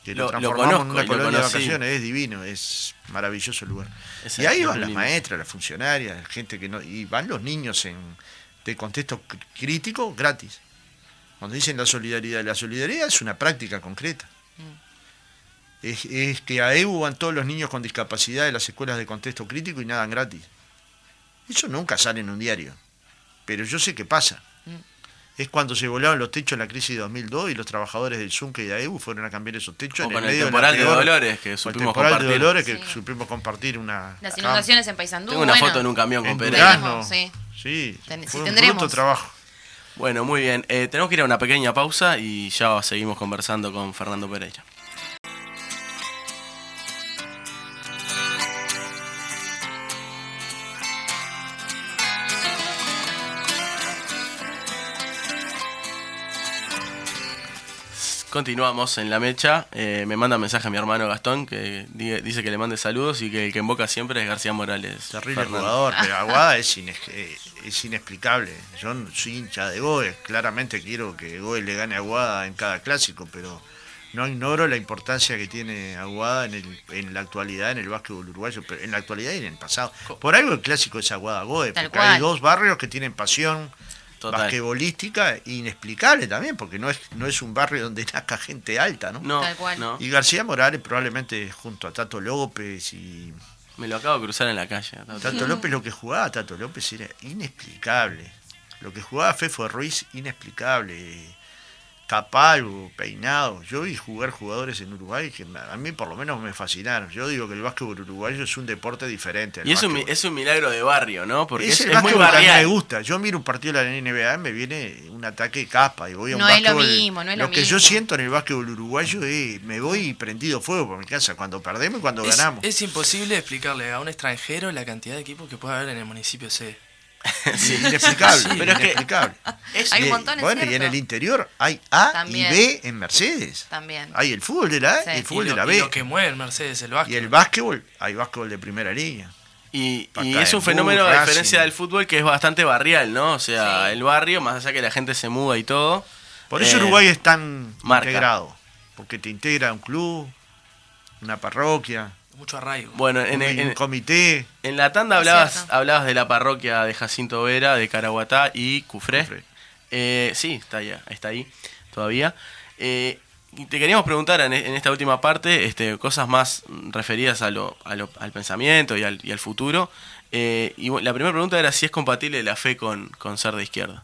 que lo, Lo- lo transformamos conozco en una lo colonia de vacaciones, es divino, es maravilloso el lugar. Es- y ahí van las lindo. maestras, las funcionarias, gente que no. Y van los niños en, de contexto cr- crítico gratis. Cuando dicen la solidaridad, la solidaridad es una práctica concreta. Es, es que a EU van todos los niños con discapacidad de las escuelas de contexto crítico y nada gratis. Eso nunca sale en un diario. Pero yo sé que pasa. Es cuando se volaron los techos en la crisis de 2002 y los trabajadores del ZUNCE y de AEU fueron a cambiar esos techos O en con el el medio temporal de, Dolores, que supimos temporal de compartir. Dolores que Sí. supimos compartir una... Las acá. inundaciones en Paysandú. Tengo una bueno, foto en un camión con. Durazno. Sí. Sí, Ten- un tendremos. bruto trabajo. Bueno, muy bien. Eh, tenemos que ir a una pequeña pausa y ya seguimos conversando con Fernando Pereira. Continuamos en la mecha. Eh, me manda mensaje mi hermano Gastón que di- dice que le mande saludos y que el que invoca siempre es García Morales. Terrible Fernando. jugador, pero Aguada es, ines- eh, es inexplicable. Yo soy hincha de Goes, claramente quiero que Goes le gane a Aguada en cada clásico, pero no ignoro la importancia que tiene Aguada en, el, en la actualidad, en el básquetbol uruguayo, pero en la actualidad y en el pasado. Por algo el clásico es Aguada Goes, Tal porque hay dos barrios que tienen pasión Total. basquetbolística inexplicable también, porque no es, no es un barrio donde nazca gente alta, ¿no? No, Tal cual. no. Y García Morales probablemente junto a Tato López y Me lo acabo de cruzar en la calle. Tato López lo que jugaba Tato López era inexplicable. Lo que jugaba Fefo Ruiz, inexplicable. Capalvo, peinado. Yo vi jugar jugadores en Uruguay que a mí por lo menos me fascinaron. Yo digo que el básquetbol uruguayo es un deporte diferente. al Y es un, es un milagro de barrio, ¿no? Porque es, es el es muy que a mí me barrial. gusta. Yo miro un partido de la NBA, me viene un ataque de capa y voy a un No es lo mismo, no es lo que yo siento en el básquetbol uruguayo es me voy prendido fuego por mi casa cuando perdemos y cuando Es, ganamos. es imposible explicarle a un extranjero la cantidad de equipos que puede haber en el municipio C. Sí. Inexplicable, pero es que- inexplicable. Hay un Y- montón, es Bueno, y en el interior hay A También. y B en Mercedes. También. Hay el fútbol de la A Sí. y el Y fútbol y de la y B. lo que mueve el Mercedes, el básquet. Y el básquetbol, hay básquetbol de primera línea. Y, y es un fenómeno, a diferencia del fútbol, que es bastante barrial, ¿no? O sea, Sí. el barrio, más allá que la gente se muda y todo. Por eso eh, Uruguay es tan marca. integrado. Porque te integra un club, una parroquia, Mucho arraigo. Bueno, en, en- un comité. en la tanda hablabas, hablabas de la parroquia de Jacinto Vera, de Caraguatá y Cufré. Cufré. Eh, sí, está ahí, está ahí todavía. Eh, y te queríamos preguntar en, en esta última parte este, cosas más referidas a lo, a lo- al pensamiento y al, y al futuro. Eh, y la primera pregunta era si es compatible la fe con, con ser de izquierda.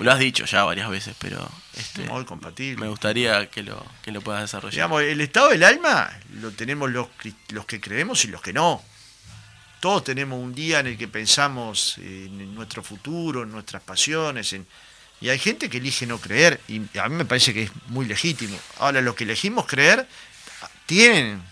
Lo has dicho ya varias veces, pero este, Muy compatible. me gustaría que lo, que lo puedas desarrollar. Digamos, el estado del alma lo tenemos los, los que creemos y los que no. Todos tenemos un día en el que pensamos en nuestro futuro, en nuestras pasiones. En... Y hay gente que elige no creer, y a mí me parece que es muy legítimo. Ahora, los que elegimos creer tienen,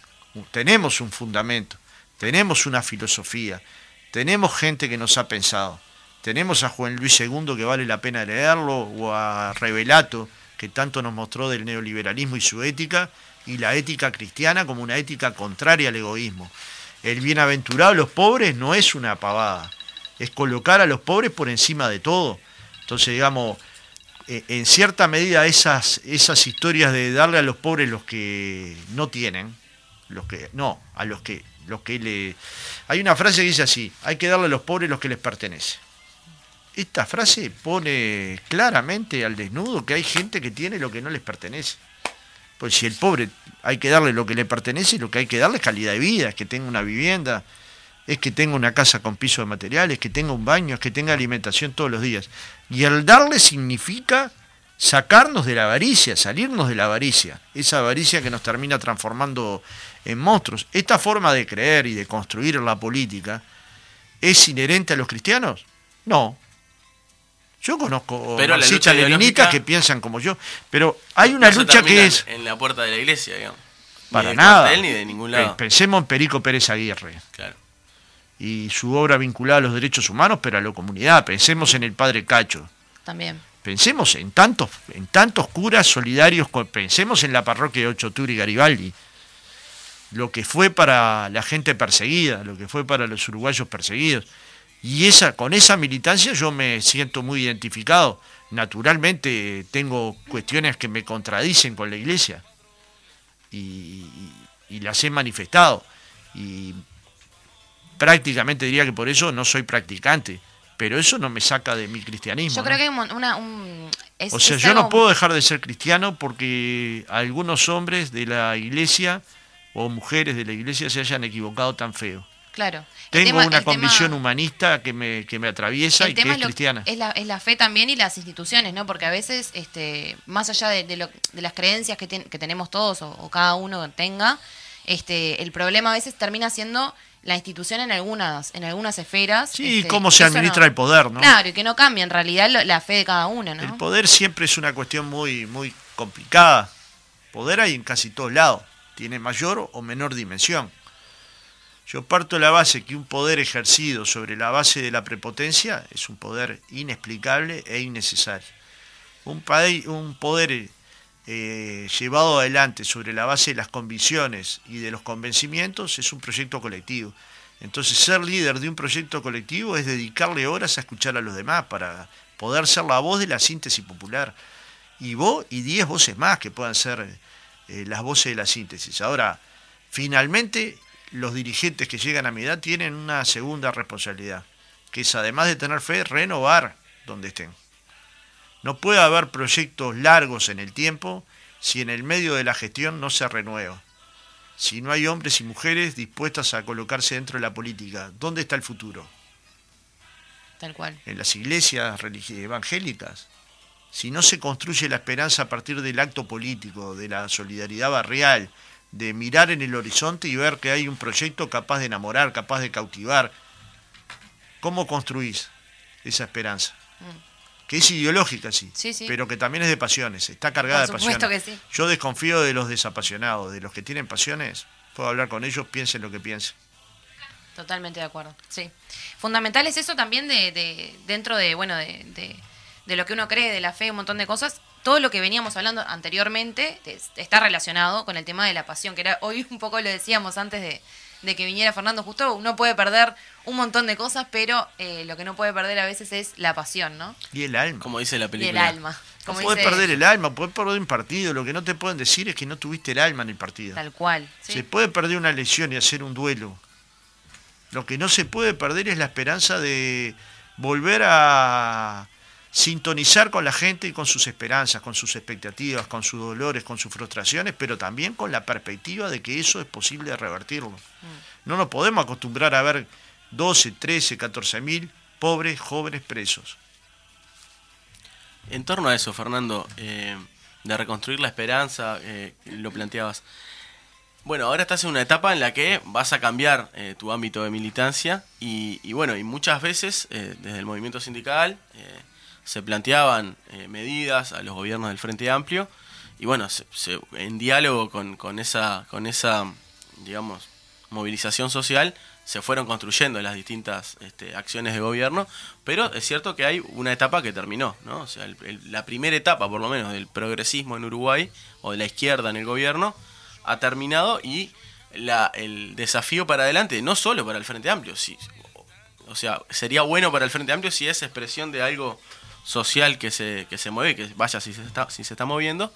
tenemos un fundamento, tenemos una filosofía, tenemos gente que nos ha pensado. Tenemos a Juan Luis II que vale la pena leerlo, o a Revelato, que tanto nos mostró del neoliberalismo y su ética, y la ética cristiana como una ética contraria al egoísmo. El bienaventurado de los pobres no es una pavada, es colocar a los pobres por encima de todo. Entonces, digamos, eh, en cierta medida esas, esas historias de darle a los pobres los que no tienen, los que no, a los que los que le hay una frase que dice así, hay que darle a los pobres los que les pertenece. Esta frase pone claramente al desnudo que hay gente que tiene lo que no les pertenece. Pues si el pobre hay que darle lo que le pertenece, lo que hay que darle es calidad de vida, es que tenga una vivienda, es que tenga una casa con piso de materiales, que tenga un baño, es que tenga alimentación todos los días. Y el darle significa sacarnos de la avaricia, salirnos de la avaricia, esa avaricia que nos termina transformando en monstruos. Esta forma de creer y de construir la política es inherente a los cristianos? No. Yo conozco Pero marxistas leninistas que piensan como yo, pero hay una lucha que es En la puerta de la iglesia, digamos. Para nada. ni de ningún lado. Pensemos en Perico Pérez Aguirre Claro. y su obra vinculada a los derechos humanos, pero a la comunidad. Pensemos en el padre Cacho. También. Pensemos en tantos, en tantos curas solidarios, pensemos en la parroquia de Ocho y Garibaldi. Lo que fue para la gente perseguida, lo que fue para los uruguayos perseguidos. Y esa, con esa militancia yo me siento muy identificado. Naturalmente tengo cuestiones que me contradicen con la iglesia. Y, y- y las he manifestado. Y prácticamente diría que por eso no soy practicante. Pero eso no me saca de mi cristianismo. Yo ¿no? creo que hay una... un- es- O sea, yo no puedo dejar de ser cristiano porque algunos hombres de la iglesia o mujeres de la iglesia se hayan equivocado tan feo. Claro. Tengo tema- una tema- convicción humanista que me, que me atraviesa y que es cristiana. es la, es la fe también y las instituciones, ¿no? Porque a veces, este, más allá de, de lo- de las creencias que, ten- que tenemos todos o, o cada uno tenga, este, el problema a veces termina siendo la institución en algunas, en algunas esferas. Sí, este, cómo se administra no- el poder, ¿no? Claro, y que no cambia en realidad lo- la fe de cada uno, ¿no? El poder siempre es una cuestión muy, muy complicada. Poder hay en casi todos lados. Tiene mayor o menor dimensión. Yo parto de la base que un poder ejercido sobre la base de la prepotencia es un poder inexplicable e innecesario. Un, un poder eh, llevado adelante sobre la base de las convicciones y de los convencimientos es un proyecto colectivo. Entonces ser líder de un proyecto colectivo es dedicarle horas a escuchar a los demás para poder ser la voz de la síntesis popular. Y vos y diez voces más que puedan ser eh, las voces de la síntesis. Ahora, finalmente, los dirigentes que llegan a mi edad tienen una segunda responsabilidad, que es además de tener fe, renovar donde estén. No puede haber proyectos largos en el tiempo si en el medio de la gestión no se renueva. Si no hay hombres y mujeres dispuestas a colocarse dentro de la política, ¿dónde está el futuro? Tal cual. en las iglesias evangélicas. Si no se construye la esperanza a partir del acto político, de la solidaridad barrial, de mirar en el horizonte y ver que hay un proyecto capaz de enamorar, capaz de cautivar, ¿cómo construís esa esperanza? Que es ideológica, sí, Mm. Sí, sí. pero que también es de pasiones, está cargada Por de pasiones. que sí. Yo desconfío de los desapasionados, de los que tienen pasiones, puedo hablar con ellos, piensen lo que piensen. Totalmente de acuerdo, sí. Fundamental es eso también de, de dentro de, bueno, de, de, de lo que uno cree, de la fe, un montón de cosas. Todo lo que veníamos hablando anteriormente es- está relacionado con el tema de la pasión, que era hoy un poco lo decíamos antes de, de que viniera Fernando Justo, uno puede perder un montón de cosas, pero eh, lo que no puede perder a veces es la pasión, ¿no? Y el alma. Como dice la Y película. el alma. No Como puedes dice- perder el alma, puedes perder un partido. Lo que no te pueden decir es que no tuviste el alma en el partido. Tal cual. ¿sí? Se puede perder una lesión y hacer un duelo. Lo que no se puede perder es la esperanza de volver a sintonizar con la gente y con sus esperanzas, con sus expectativas, con sus dolores, con sus frustraciones, pero también con la perspectiva de que eso es posible revertirlo. No nos podemos acostumbrar a ver 12, 13, 14 mil pobres jóvenes presos. En torno a eso, Fernando, eh, de reconstruir la esperanza, eh, lo planteabas. Bueno, ahora estás en una etapa en la que vas a cambiar eh, tu ámbito de militancia y, y bueno, y muchas veces eh, desde el movimiento sindical eh, se planteaban eh, medidas a los gobiernos del Frente Amplio y bueno, se- se- en diálogo con, con esa, con esa, digamos, movilización social se fueron construyendo las distintas este, acciones de gobierno, pero es cierto que hay una etapa que terminó, ¿no? O sea, el- el- la primera etapa, por lo menos, del progresismo en Uruguay o de la izquierda en el gobierno ha terminado y la, el desafío para adelante, no solo para el Frente Amplio, si, o sea, sería bueno para el Frente Amplio si es expresión de algo social que se, que se mueve, que vaya si se está, si se está moviendo,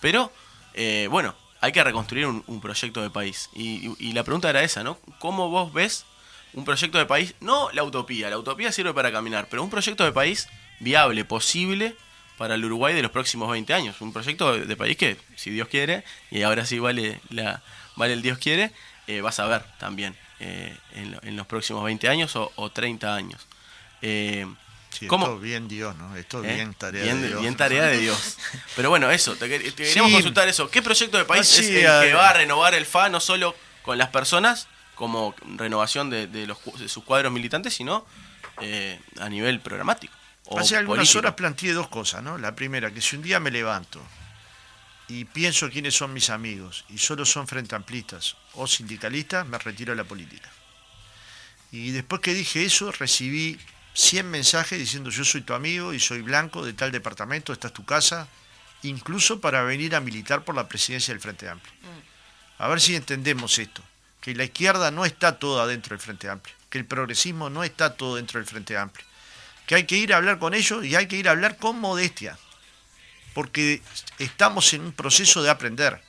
pero eh, bueno, hay que reconstruir un, proyecto de país. Y, y- la pregunta era esa, ¿no? ¿Cómo vos ves un proyecto de país? No la utopía, la utopía sirve para caminar, pero un proyecto de país viable, posible para el Uruguay de los próximos 20 años. Un proyecto de, país que, si Dios quiere, y ahora sí vale, la, vale el Dios quiere, eh, vas a ver también eh, en, en los próximos 20 años o, o 30 años. Sí, ¿Cómo? Esto bien Dios, ¿no? Esto ¿Eh? bien tarea Bien- de Dios. bien tarea de Dios. Pero bueno, eso, te, quer- te queríamos Sí. consultar eso. ¿Qué proyecto de país Ah, es el que va a renovar el FA no solo con las personas, como renovación de, de los, cu- de sus cuadros militantes, sino eh, a nivel programático? Hace algunas político? horas planteé dos cosas, ¿no? La primera, que si un día me levanto y pienso quiénes son mis amigos y solo son frente amplistas o sindicalistas, me retiro de la política. Y después que dije eso, recibí 100 mensajes diciendo yo soy tu amigo y soy blanco de tal departamento, esta es tu casa, incluso para venir a militar por la presidencia del Frente Amplio. A ver si entendemos esto, que la izquierda no está toda dentro del Frente Amplio, que el progresismo no está todo dentro del Frente Amplio que hay que ir a hablar con ellos y hay que ir a hablar con modestia, porque estamos en un proceso de aprender,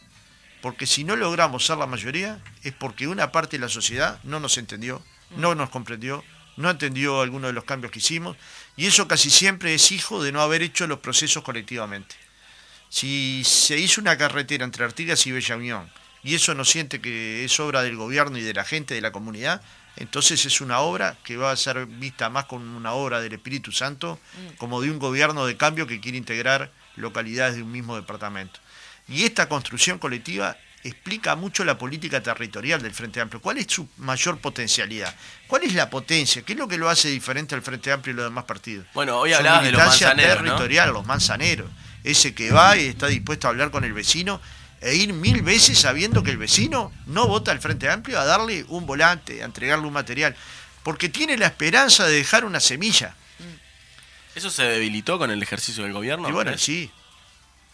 porque si no logramos ser la mayoría es porque una parte de la sociedad no nos entendió, no nos comprendió, no entendió algunos de los cambios que hicimos, y eso casi siempre es hijo de no haber hecho los procesos colectivamente. Si se hizo una carretera entre Artigas y Bella Unión, y eso no siente que es obra del gobierno y de la gente de la comunidad, entonces es una obra que va a ser vista más como una obra del Espíritu Santo, como de un gobierno de cambio que quiere integrar localidades de un mismo departamento. Y esta construcción colectiva explica mucho la política territorial del Frente Amplio. ¿Cuál es su mayor potencialidad? ¿Cuál es la potencia? ¿Qué es lo que lo hace diferente al Frente Amplio y los demás partidos? Bueno, hoy Su hablabas de los manzaneros, ¿no? territorial, los manzaneros. Ese que va y está dispuesto a hablar con el vecino e ir mil veces sabiendo que el vecino no vota al Frente Amplio a darle un volante, a entregarle un material, porque tiene la esperanza de dejar una semilla. ¿Eso se debilitó con el ejercicio del gobierno? y bueno, sí.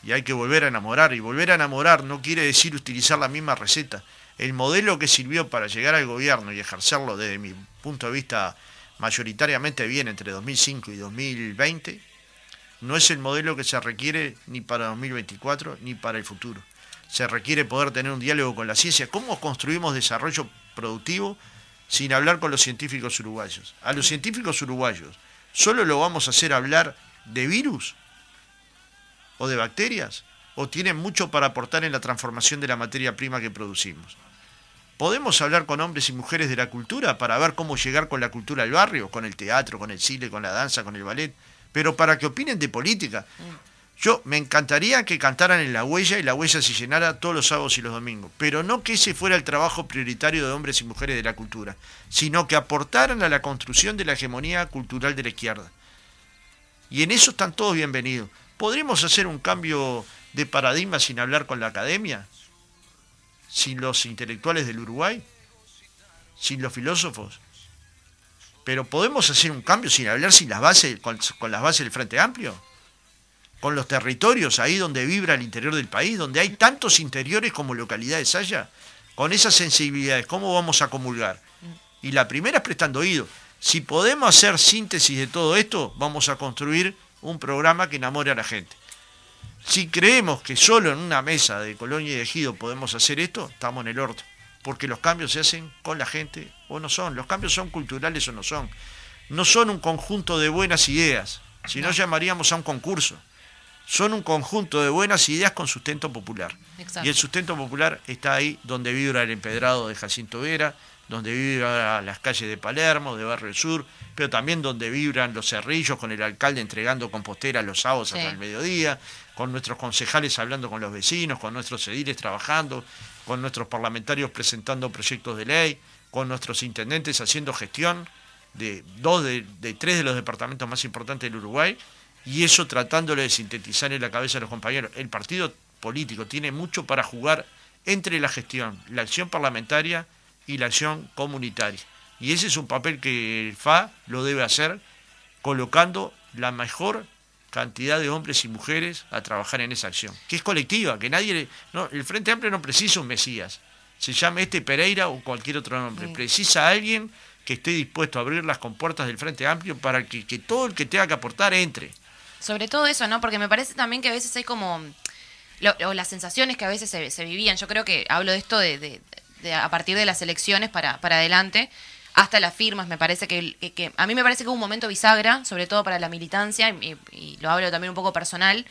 Y hay que volver a enamorar. Y volver a enamorar no quiere decir utilizar la misma receta. El modelo que sirvió para llegar al gobierno y ejercerlo desde mi punto de vista mayoritariamente bien entre 2005 y 2020, no es el modelo que se requiere ni para 2024 ni para el futuro. Se requiere poder tener un diálogo con la ciencia. ¿Cómo construimos desarrollo productivo sin hablar con los científicos uruguayos? A los científicos uruguayos, ¿solo lo vamos a hacer hablar de virus? O de bacterias? ¿O tienen mucho para aportar en la transformación de la materia prima que producimos? ¿Podemos hablar con hombres y mujeres de la cultura para ver cómo llegar con la cultura al barrio, con el teatro, con el cine, con la danza, con el ballet? Pero para que opinen de política. Yo me encantaría que cantaran en la huella y la huella se llenara todos los sábados y los domingos, pero no que ese fuera el trabajo prioritario de hombres y mujeres de la cultura, sino que aportaran a la construcción de la hegemonía cultural de la izquierda. Y en eso están todos bienvenidos. ¿Podremos hacer un cambio de paradigma sin hablar con la academia? ¿Sin los intelectuales del Uruguay? sin los filósofos. Pero podemos hacer un cambio sin hablar sin las bases, con, con las bases del Frente Amplio, con los territorios ahí donde vibra el interior del país, donde hay tantos interiores como localidades haya, con esas sensibilidades, ¿cómo vamos a comulgar? Y la primera es prestando oído. Si podemos hacer síntesis de todo esto, vamos a construir un programa que enamore a la gente. Si creemos que solo en una mesa de Colonia y de Ejido podemos hacer esto, estamos en el orto. Porque los cambios se hacen con la gente o no son. Los cambios son culturales o no son. No son un conjunto de buenas ideas, si no llamaríamos a un concurso. Son un conjunto de buenas ideas con sustento popular. Exacto. Y el sustento popular está ahí donde vibra el empedrado de Jacinto Vera, donde vibran las calles de Palermo, de Barrio del Sur, pero también donde vibran los cerrillos con el alcalde entregando compostera los sábados Sí. hasta el mediodía, con nuestros concejales hablando con los vecinos, con nuestros ediles trabajando, con nuestros parlamentarios presentando proyectos de ley, con nuestros intendentes haciendo gestión de dos de, de tres de los departamentos más importantes del Uruguay, y eso tratándole de sintetizar en la cabeza de los compañeros. El partido político tiene mucho para jugar entre la gestión, la acción parlamentaria y la acción comunitaria. Y ese es un papel que el FA lo debe hacer colocando la mejor cantidad de hombres y mujeres a trabajar en esa acción, que es colectiva, que nadie... le- no, el Frente Amplio no precisa un Mesías, se llame este Pereira o cualquier otro nombre, precisa a alguien que esté dispuesto a abrir las compuertas del Frente Amplio para que, que todo el que tenga que aportar entre. Sobre todo eso, ¿no? Porque me parece también que a veces hay como... o las sensaciones que a veces se, se vivían. Yo creo que hablo de esto de, de- a partir de las elecciones para, para adelante, hasta las firmas. Me parece que, que- A mí me parece que hubo un momento bisagra, sobre todo para la militancia, y, y lo hablo también un poco personal,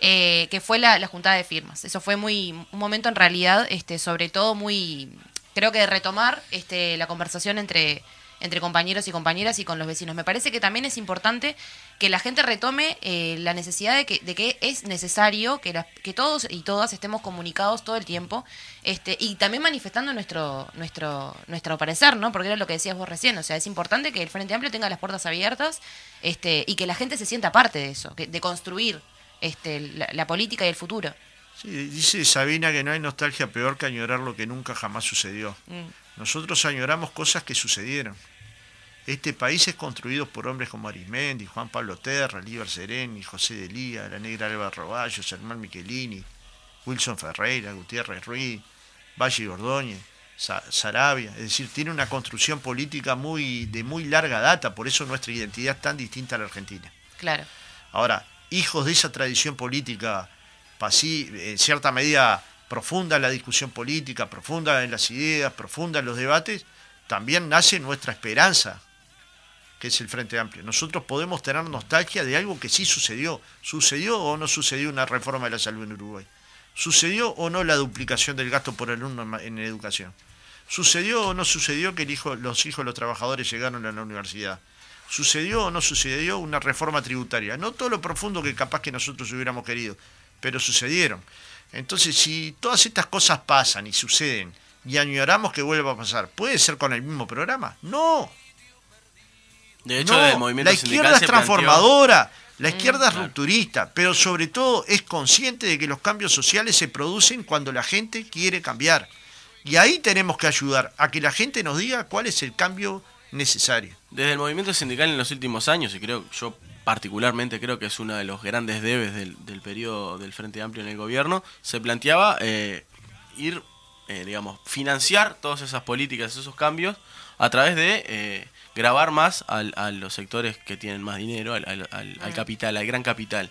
eh, que fue la, la juntada de firmas. Eso fue muy un momento en realidad, este, sobre todo muy... Creo que de retomar este, la conversación entre entre compañeros y compañeras y con los vecinos. Me parece que también es importante que la gente retome eh, la necesidad de que, de que es necesario que, las- que todos y todas estemos comunicados todo el tiempo este, y también manifestando nuestro, nuestro, nuestro parecer, ¿no? Porque era lo que decías vos recién, o sea, es importante que el Frente Amplio tenga las puertas abiertas este, y que la gente se sienta parte de eso, que- de construir este, la, la política y el futuro. Sí, dice Sabina que no hay nostalgia peor que añorar lo que nunca jamás sucedió. Mm. Nosotros añoramos cosas que sucedieron. Este país es construido por hombres como Arismendi, Juan Pablo Terra, Líber Sereni, José de Lía, la negra Alba Roballo, Germán Michelini, Wilson Ferreira, Gutiérrez Ruiz, Valle Ordóñez, Sa- Sarabia. Es decir, tiene una construcción política muy de muy larga data, por eso nuestra identidad es tan distinta a la Argentina. Claro. Ahora, hijos de esa tradición política, en cierta medida profunda en la discusión política, profunda en las ideas, profunda en los debates, también nace nuestra esperanza, que es el Frente Amplio. Nosotros podemos tener nostalgia de algo que sí sucedió. ¿Sucedió o no sucedió una reforma de la salud en Uruguay? ¿Sucedió o no la duplicación del gasto por alumno en educación? ¿Sucedió o no sucedió que el hijo- los hijos de los trabajadores llegaron a la universidad? ¿Sucedió o no sucedió una reforma tributaria? No todo lo profundo que capaz que nosotros hubiéramos querido, pero sucedieron. Entonces, si todas estas cosas pasan y suceden y añoramos que vuelva a pasar, ¿puede ser con el mismo programa? No. De hecho, no. el movimiento la izquierda es planteó- transformadora, la izquierda es claro. rupturista, pero sobre todo es consciente de que los cambios sociales se producen cuando la gente quiere cambiar. Y ahí tenemos que ayudar a que la gente nos diga cuál es el cambio necesario. Desde el movimiento sindical en los últimos años, y creo yo particularmente creo que es uno de los grandes debes del, del periodo del Frente Amplio en el gobierno, se planteaba eh, ir, eh, digamos, financiar todas esas políticas, esos cambios, a través de eh, grabar más al- a los sectores que tienen más dinero, al, al- al- al capital, al gran capital.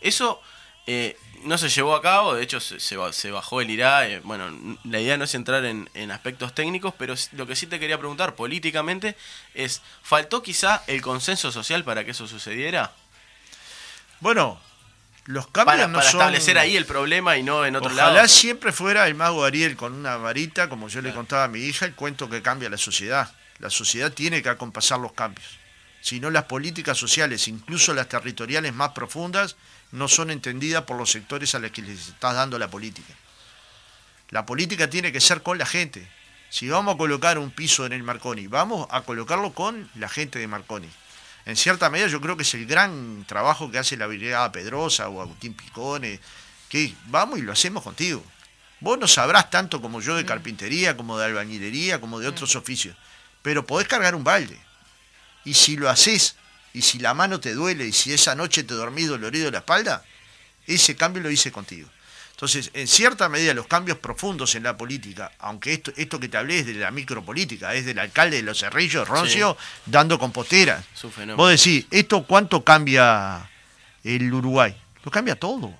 Eso eh, no se llevó a cabo, de hecho se, se ba- se bajó el IRA. eh, bueno, la idea no es entrar en, en aspectos técnicos, pero lo que sí te quería preguntar políticamente es, ¿faltó quizá el consenso social para que eso sucediera? Bueno, los cambios Para, no para son... establecer ahí el problema y no en otro Ojalá lado. siempre fuera el mago Ariel con una varita, como yo le contaba a mi hija, el cuento que cambia la sociedad. La sociedad tiene que acompasar los cambios. Si no, las políticas sociales, incluso las territoriales más profundas, no son entendidas por los sectores a los que les estás dando la política. La política tiene que ser con la gente. Si vamos a colocar un piso en el Marconi, vamos a colocarlo con la gente de Marconi. En cierta medida yo creo que es el gran trabajo que hace la Brigada Pedrosa o Agustín Picone, que vamos y lo hacemos contigo. Vos no sabrás tanto como yo de carpintería, como de albañilería, como de otros oficios, pero podés cargar un balde. Y si lo haces, y si la mano te duele, y si esa noche te dormís dolorido de la espalda, ese cambio lo hice contigo. Entonces, en cierta medida, los cambios profundos en la política, aunque esto, esto que te hablé es de la micropolítica, es del alcalde de Los Cerrillos, Roncio, dando composteras. Vos decís, ¿esto cuánto cambia el Uruguay? Lo cambia todo.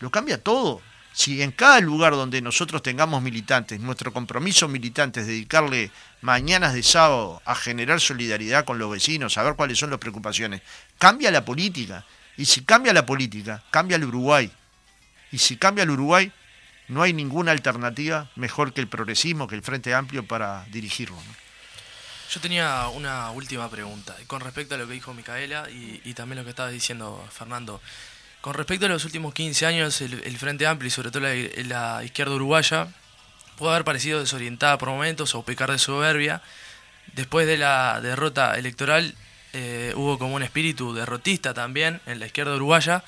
Lo cambia todo. Si en cada lugar donde nosotros tengamos militantes, nuestro compromiso militante es dedicarle mañanas de sábado a generar solidaridad con los vecinos, a ver cuáles son las preocupaciones, cambia la política. Y si cambia la política, cambia el Uruguay. Y si cambia el Uruguay, no hay ninguna alternativa mejor que el progresismo, que el Frente Amplio para dirigirlo. Yo tenía una última pregunta con respecto a lo que dijo Micaela y, y también lo que estaba diciendo Fernando. Con respecto a los últimos 15 años, el, Frente Amplio y sobre todo la, izquierda uruguaya puede haber parecido desorientada por momentos o pecar de soberbia. Después de la derrota electoral eh, hubo como un espíritu derrotista también en la izquierda uruguaya.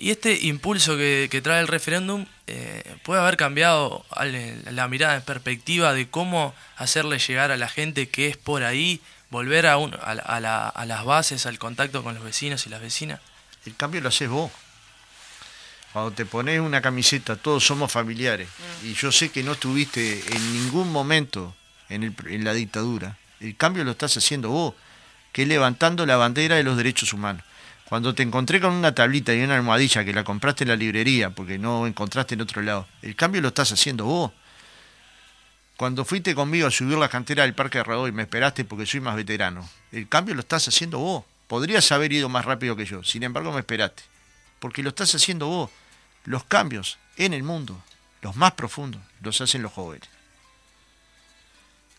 Y este impulso que, trae el referéndum eh, puede haber cambiado la mirada en perspectiva de cómo hacerle llegar a la gente que es por ahí, volver a, a, a las bases, al contacto con los vecinos y las vecinas. El cambio lo haces vos. Cuando te pones una camiseta, todos somos familiares, y yo sé que no estuviste en ningún momento en, el- en la dictadura, el cambio lo estás haciendo vos, que es levantando la bandera de los derechos humanos. Cuando te encontré con una tablita y una almohadilla que la compraste en la librería porque no encontraste en otro lado, el cambio lo estás haciendo vos. Cuando fuiste conmigo a subir la cantera del Parque Radoy y me esperaste porque soy más veterano, el cambio lo estás haciendo vos. Podrías haber ido más rápido que yo, sin embargo me esperaste. Porque lo estás haciendo vos. Los cambios en el mundo, los más profundos, los hacen los jóvenes.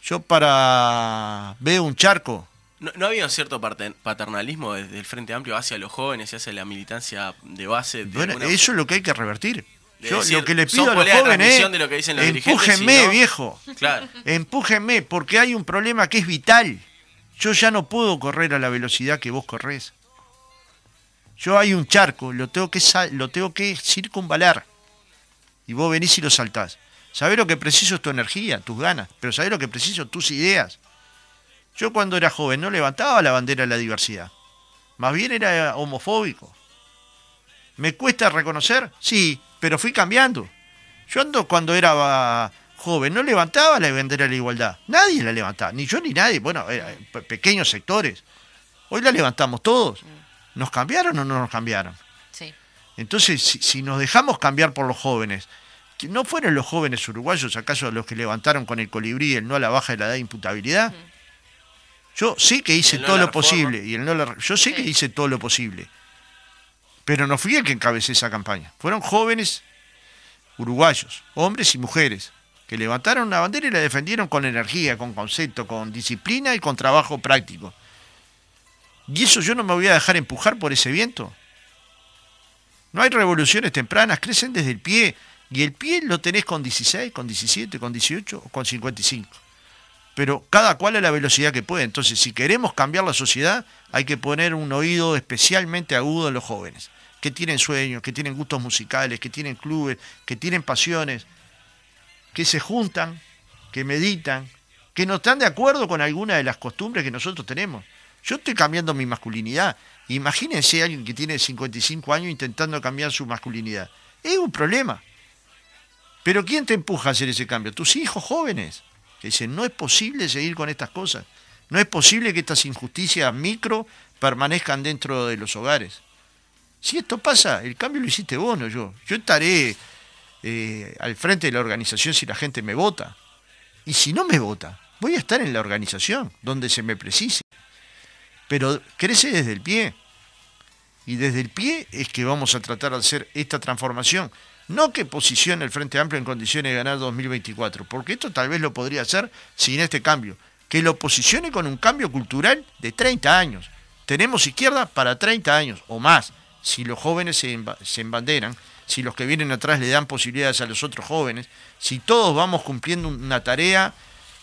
Yo para veo un charco, ¿No, no había un cierto paternalismo desde el Frente Amplio hacia los jóvenes y hacia la militancia de base? de bueno, alguna- eso es lo que hay que revertir. De Yo decir, lo que le pido a los jóvenes es, lo que dicen los dirigentes, empújenme, si no- viejo. Claro. Empújenme, porque hay un problema que es vital. Yo ya no puedo correr a la velocidad que vos corres. Yo hay un charco, lo tengo que, lo tengo que circunvalar. Y vos venís y lo saltás. Sabés lo que preciso es tu energía, tus ganas, pero sabés lo que preciso tus ideas. Yo cuando era joven no levantaba la bandera de la diversidad. Más bien era homofóbico. ¿Me cuesta reconocer? Sí, pero fui cambiando. Yo ando cuando era joven, no levantaba la bandera de la igualdad. Nadie la levantaba, ni yo ni nadie. Bueno, era, pe- pequeños sectores. Hoy la levantamos todos. ¿Nos cambiaron o no nos cambiaron? Sí. Entonces, si, si nos dejamos cambiar por los jóvenes, que ¿no fueron los jóvenes uruguayos acaso los que levantaron con el colibrí el no a la baja de la edad de imputabilidad? Yo sé que hice no todo lo posible, y el no la- yo sé que Sí. hice todo lo posible, pero no fui el que encabecé esa campaña. Fueron jóvenes uruguayos, hombres y mujeres, que levantaron una bandera y la defendieron con energía, con concepto, con disciplina y con trabajo práctico. Y eso yo no me voy a dejar empujar por ese viento. No hay revoluciones tempranas, crecen desde el pie. Y el pie lo tenés con 16, con 17, con 18 o con 55. Pero cada cual a la velocidad que puede. Entonces, si queremos cambiar la sociedad, hay que poner un oído especialmente agudo en los jóvenes, que tienen sueños, que tienen gustos musicales, que tienen clubes, que tienen pasiones, que se juntan, que meditan, que no están de acuerdo con alguna de las costumbres que nosotros tenemos. Yo estoy cambiando mi masculinidad. Imagínense a alguien que tiene 55 años intentando cambiar su masculinidad. Es un problema. Pero ¿quién te empuja a hacer ese cambio? Tus hijos jóvenes. Que dicen, no es posible seguir con estas cosas. No es posible que estas injusticias micro permanezcan dentro de los hogares. Si esto pasa, el cambio lo hiciste vos, no yo. Yo estaré eh, al frente de la organización si la gente me vota. Y si no me vota, voy a estar en la organización, donde se me precise. Pero crece desde el pie. Y desde el pie es que vamos a tratar de hacer esta transformación. No que posicione el Frente Amplio en condiciones de ganar 2024, porque esto tal vez lo podría hacer sin este cambio. Que lo posicione con un cambio cultural de 30 años. Tenemos izquierda para 30 años o más. Si los jóvenes se, emba- se embanderan, si los que vienen atrás le dan posibilidades a los otros jóvenes, si todos vamos cumpliendo una tarea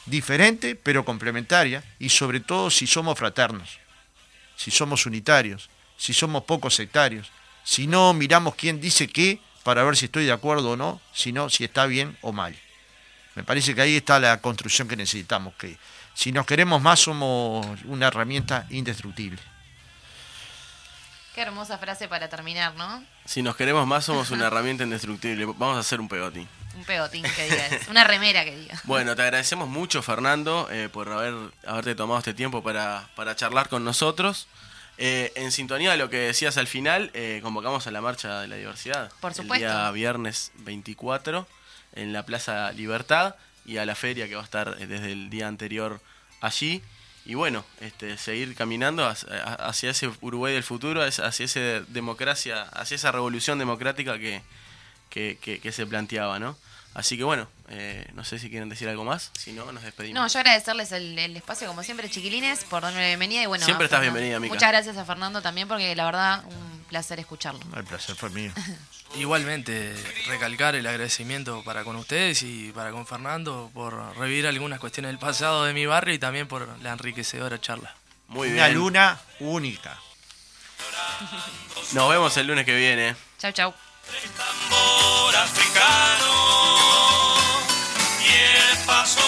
diferente pero complementaria y sobre todo si somos fraternos, si somos unitarios, si somos pocos sectarios, si no miramos quién dice qué para ver si estoy de acuerdo o no, sino si está bien o mal. Me parece que ahí está la construcción que necesitamos, que si nos queremos más somos una herramienta indestructible. Qué hermosa frase para terminar, ¿no? Si nos queremos más, somos una herramienta indestructible. Vamos a hacer un pegotín. Un pegotín que diga eso. Una remera que diga. Bueno, te agradecemos mucho, Fernando, eh, por haber, haberte tomado este tiempo para, para charlar con nosotros. Eh, en sintonía de lo que decías al final, eh, convocamos a la Marcha de la Diversidad. Por supuesto. El día viernes 24 en la Plaza Libertad y a la feria que va a estar desde el día anterior allí. Y bueno, este, seguir caminando hacia, ese Uruguay del futuro, hacia esa democracia, hacia esa revolución democrática que, que, que- que se planteaba, ¿no? Así que bueno, eh, no sé si quieren decir algo más, si no, nos despedimos. No, yo agradecerles el, el espacio, como siempre, chiquilines, por darme la bienvenida. Y bueno, Siempre estás Fernando. bienvenida, Mica. Muchas gracias a Fernando también, porque la verdad, un placer escucharlo. El placer fue mío. Igualmente, recalcar el agradecimiento para con ustedes y para con Fernando por revivir algunas cuestiones del pasado de mi barrio y también por la enriquecedora charla. Muy Una bien. luna única. Nos vemos el lunes que viene. Chau, chau. Tambor africano y el paso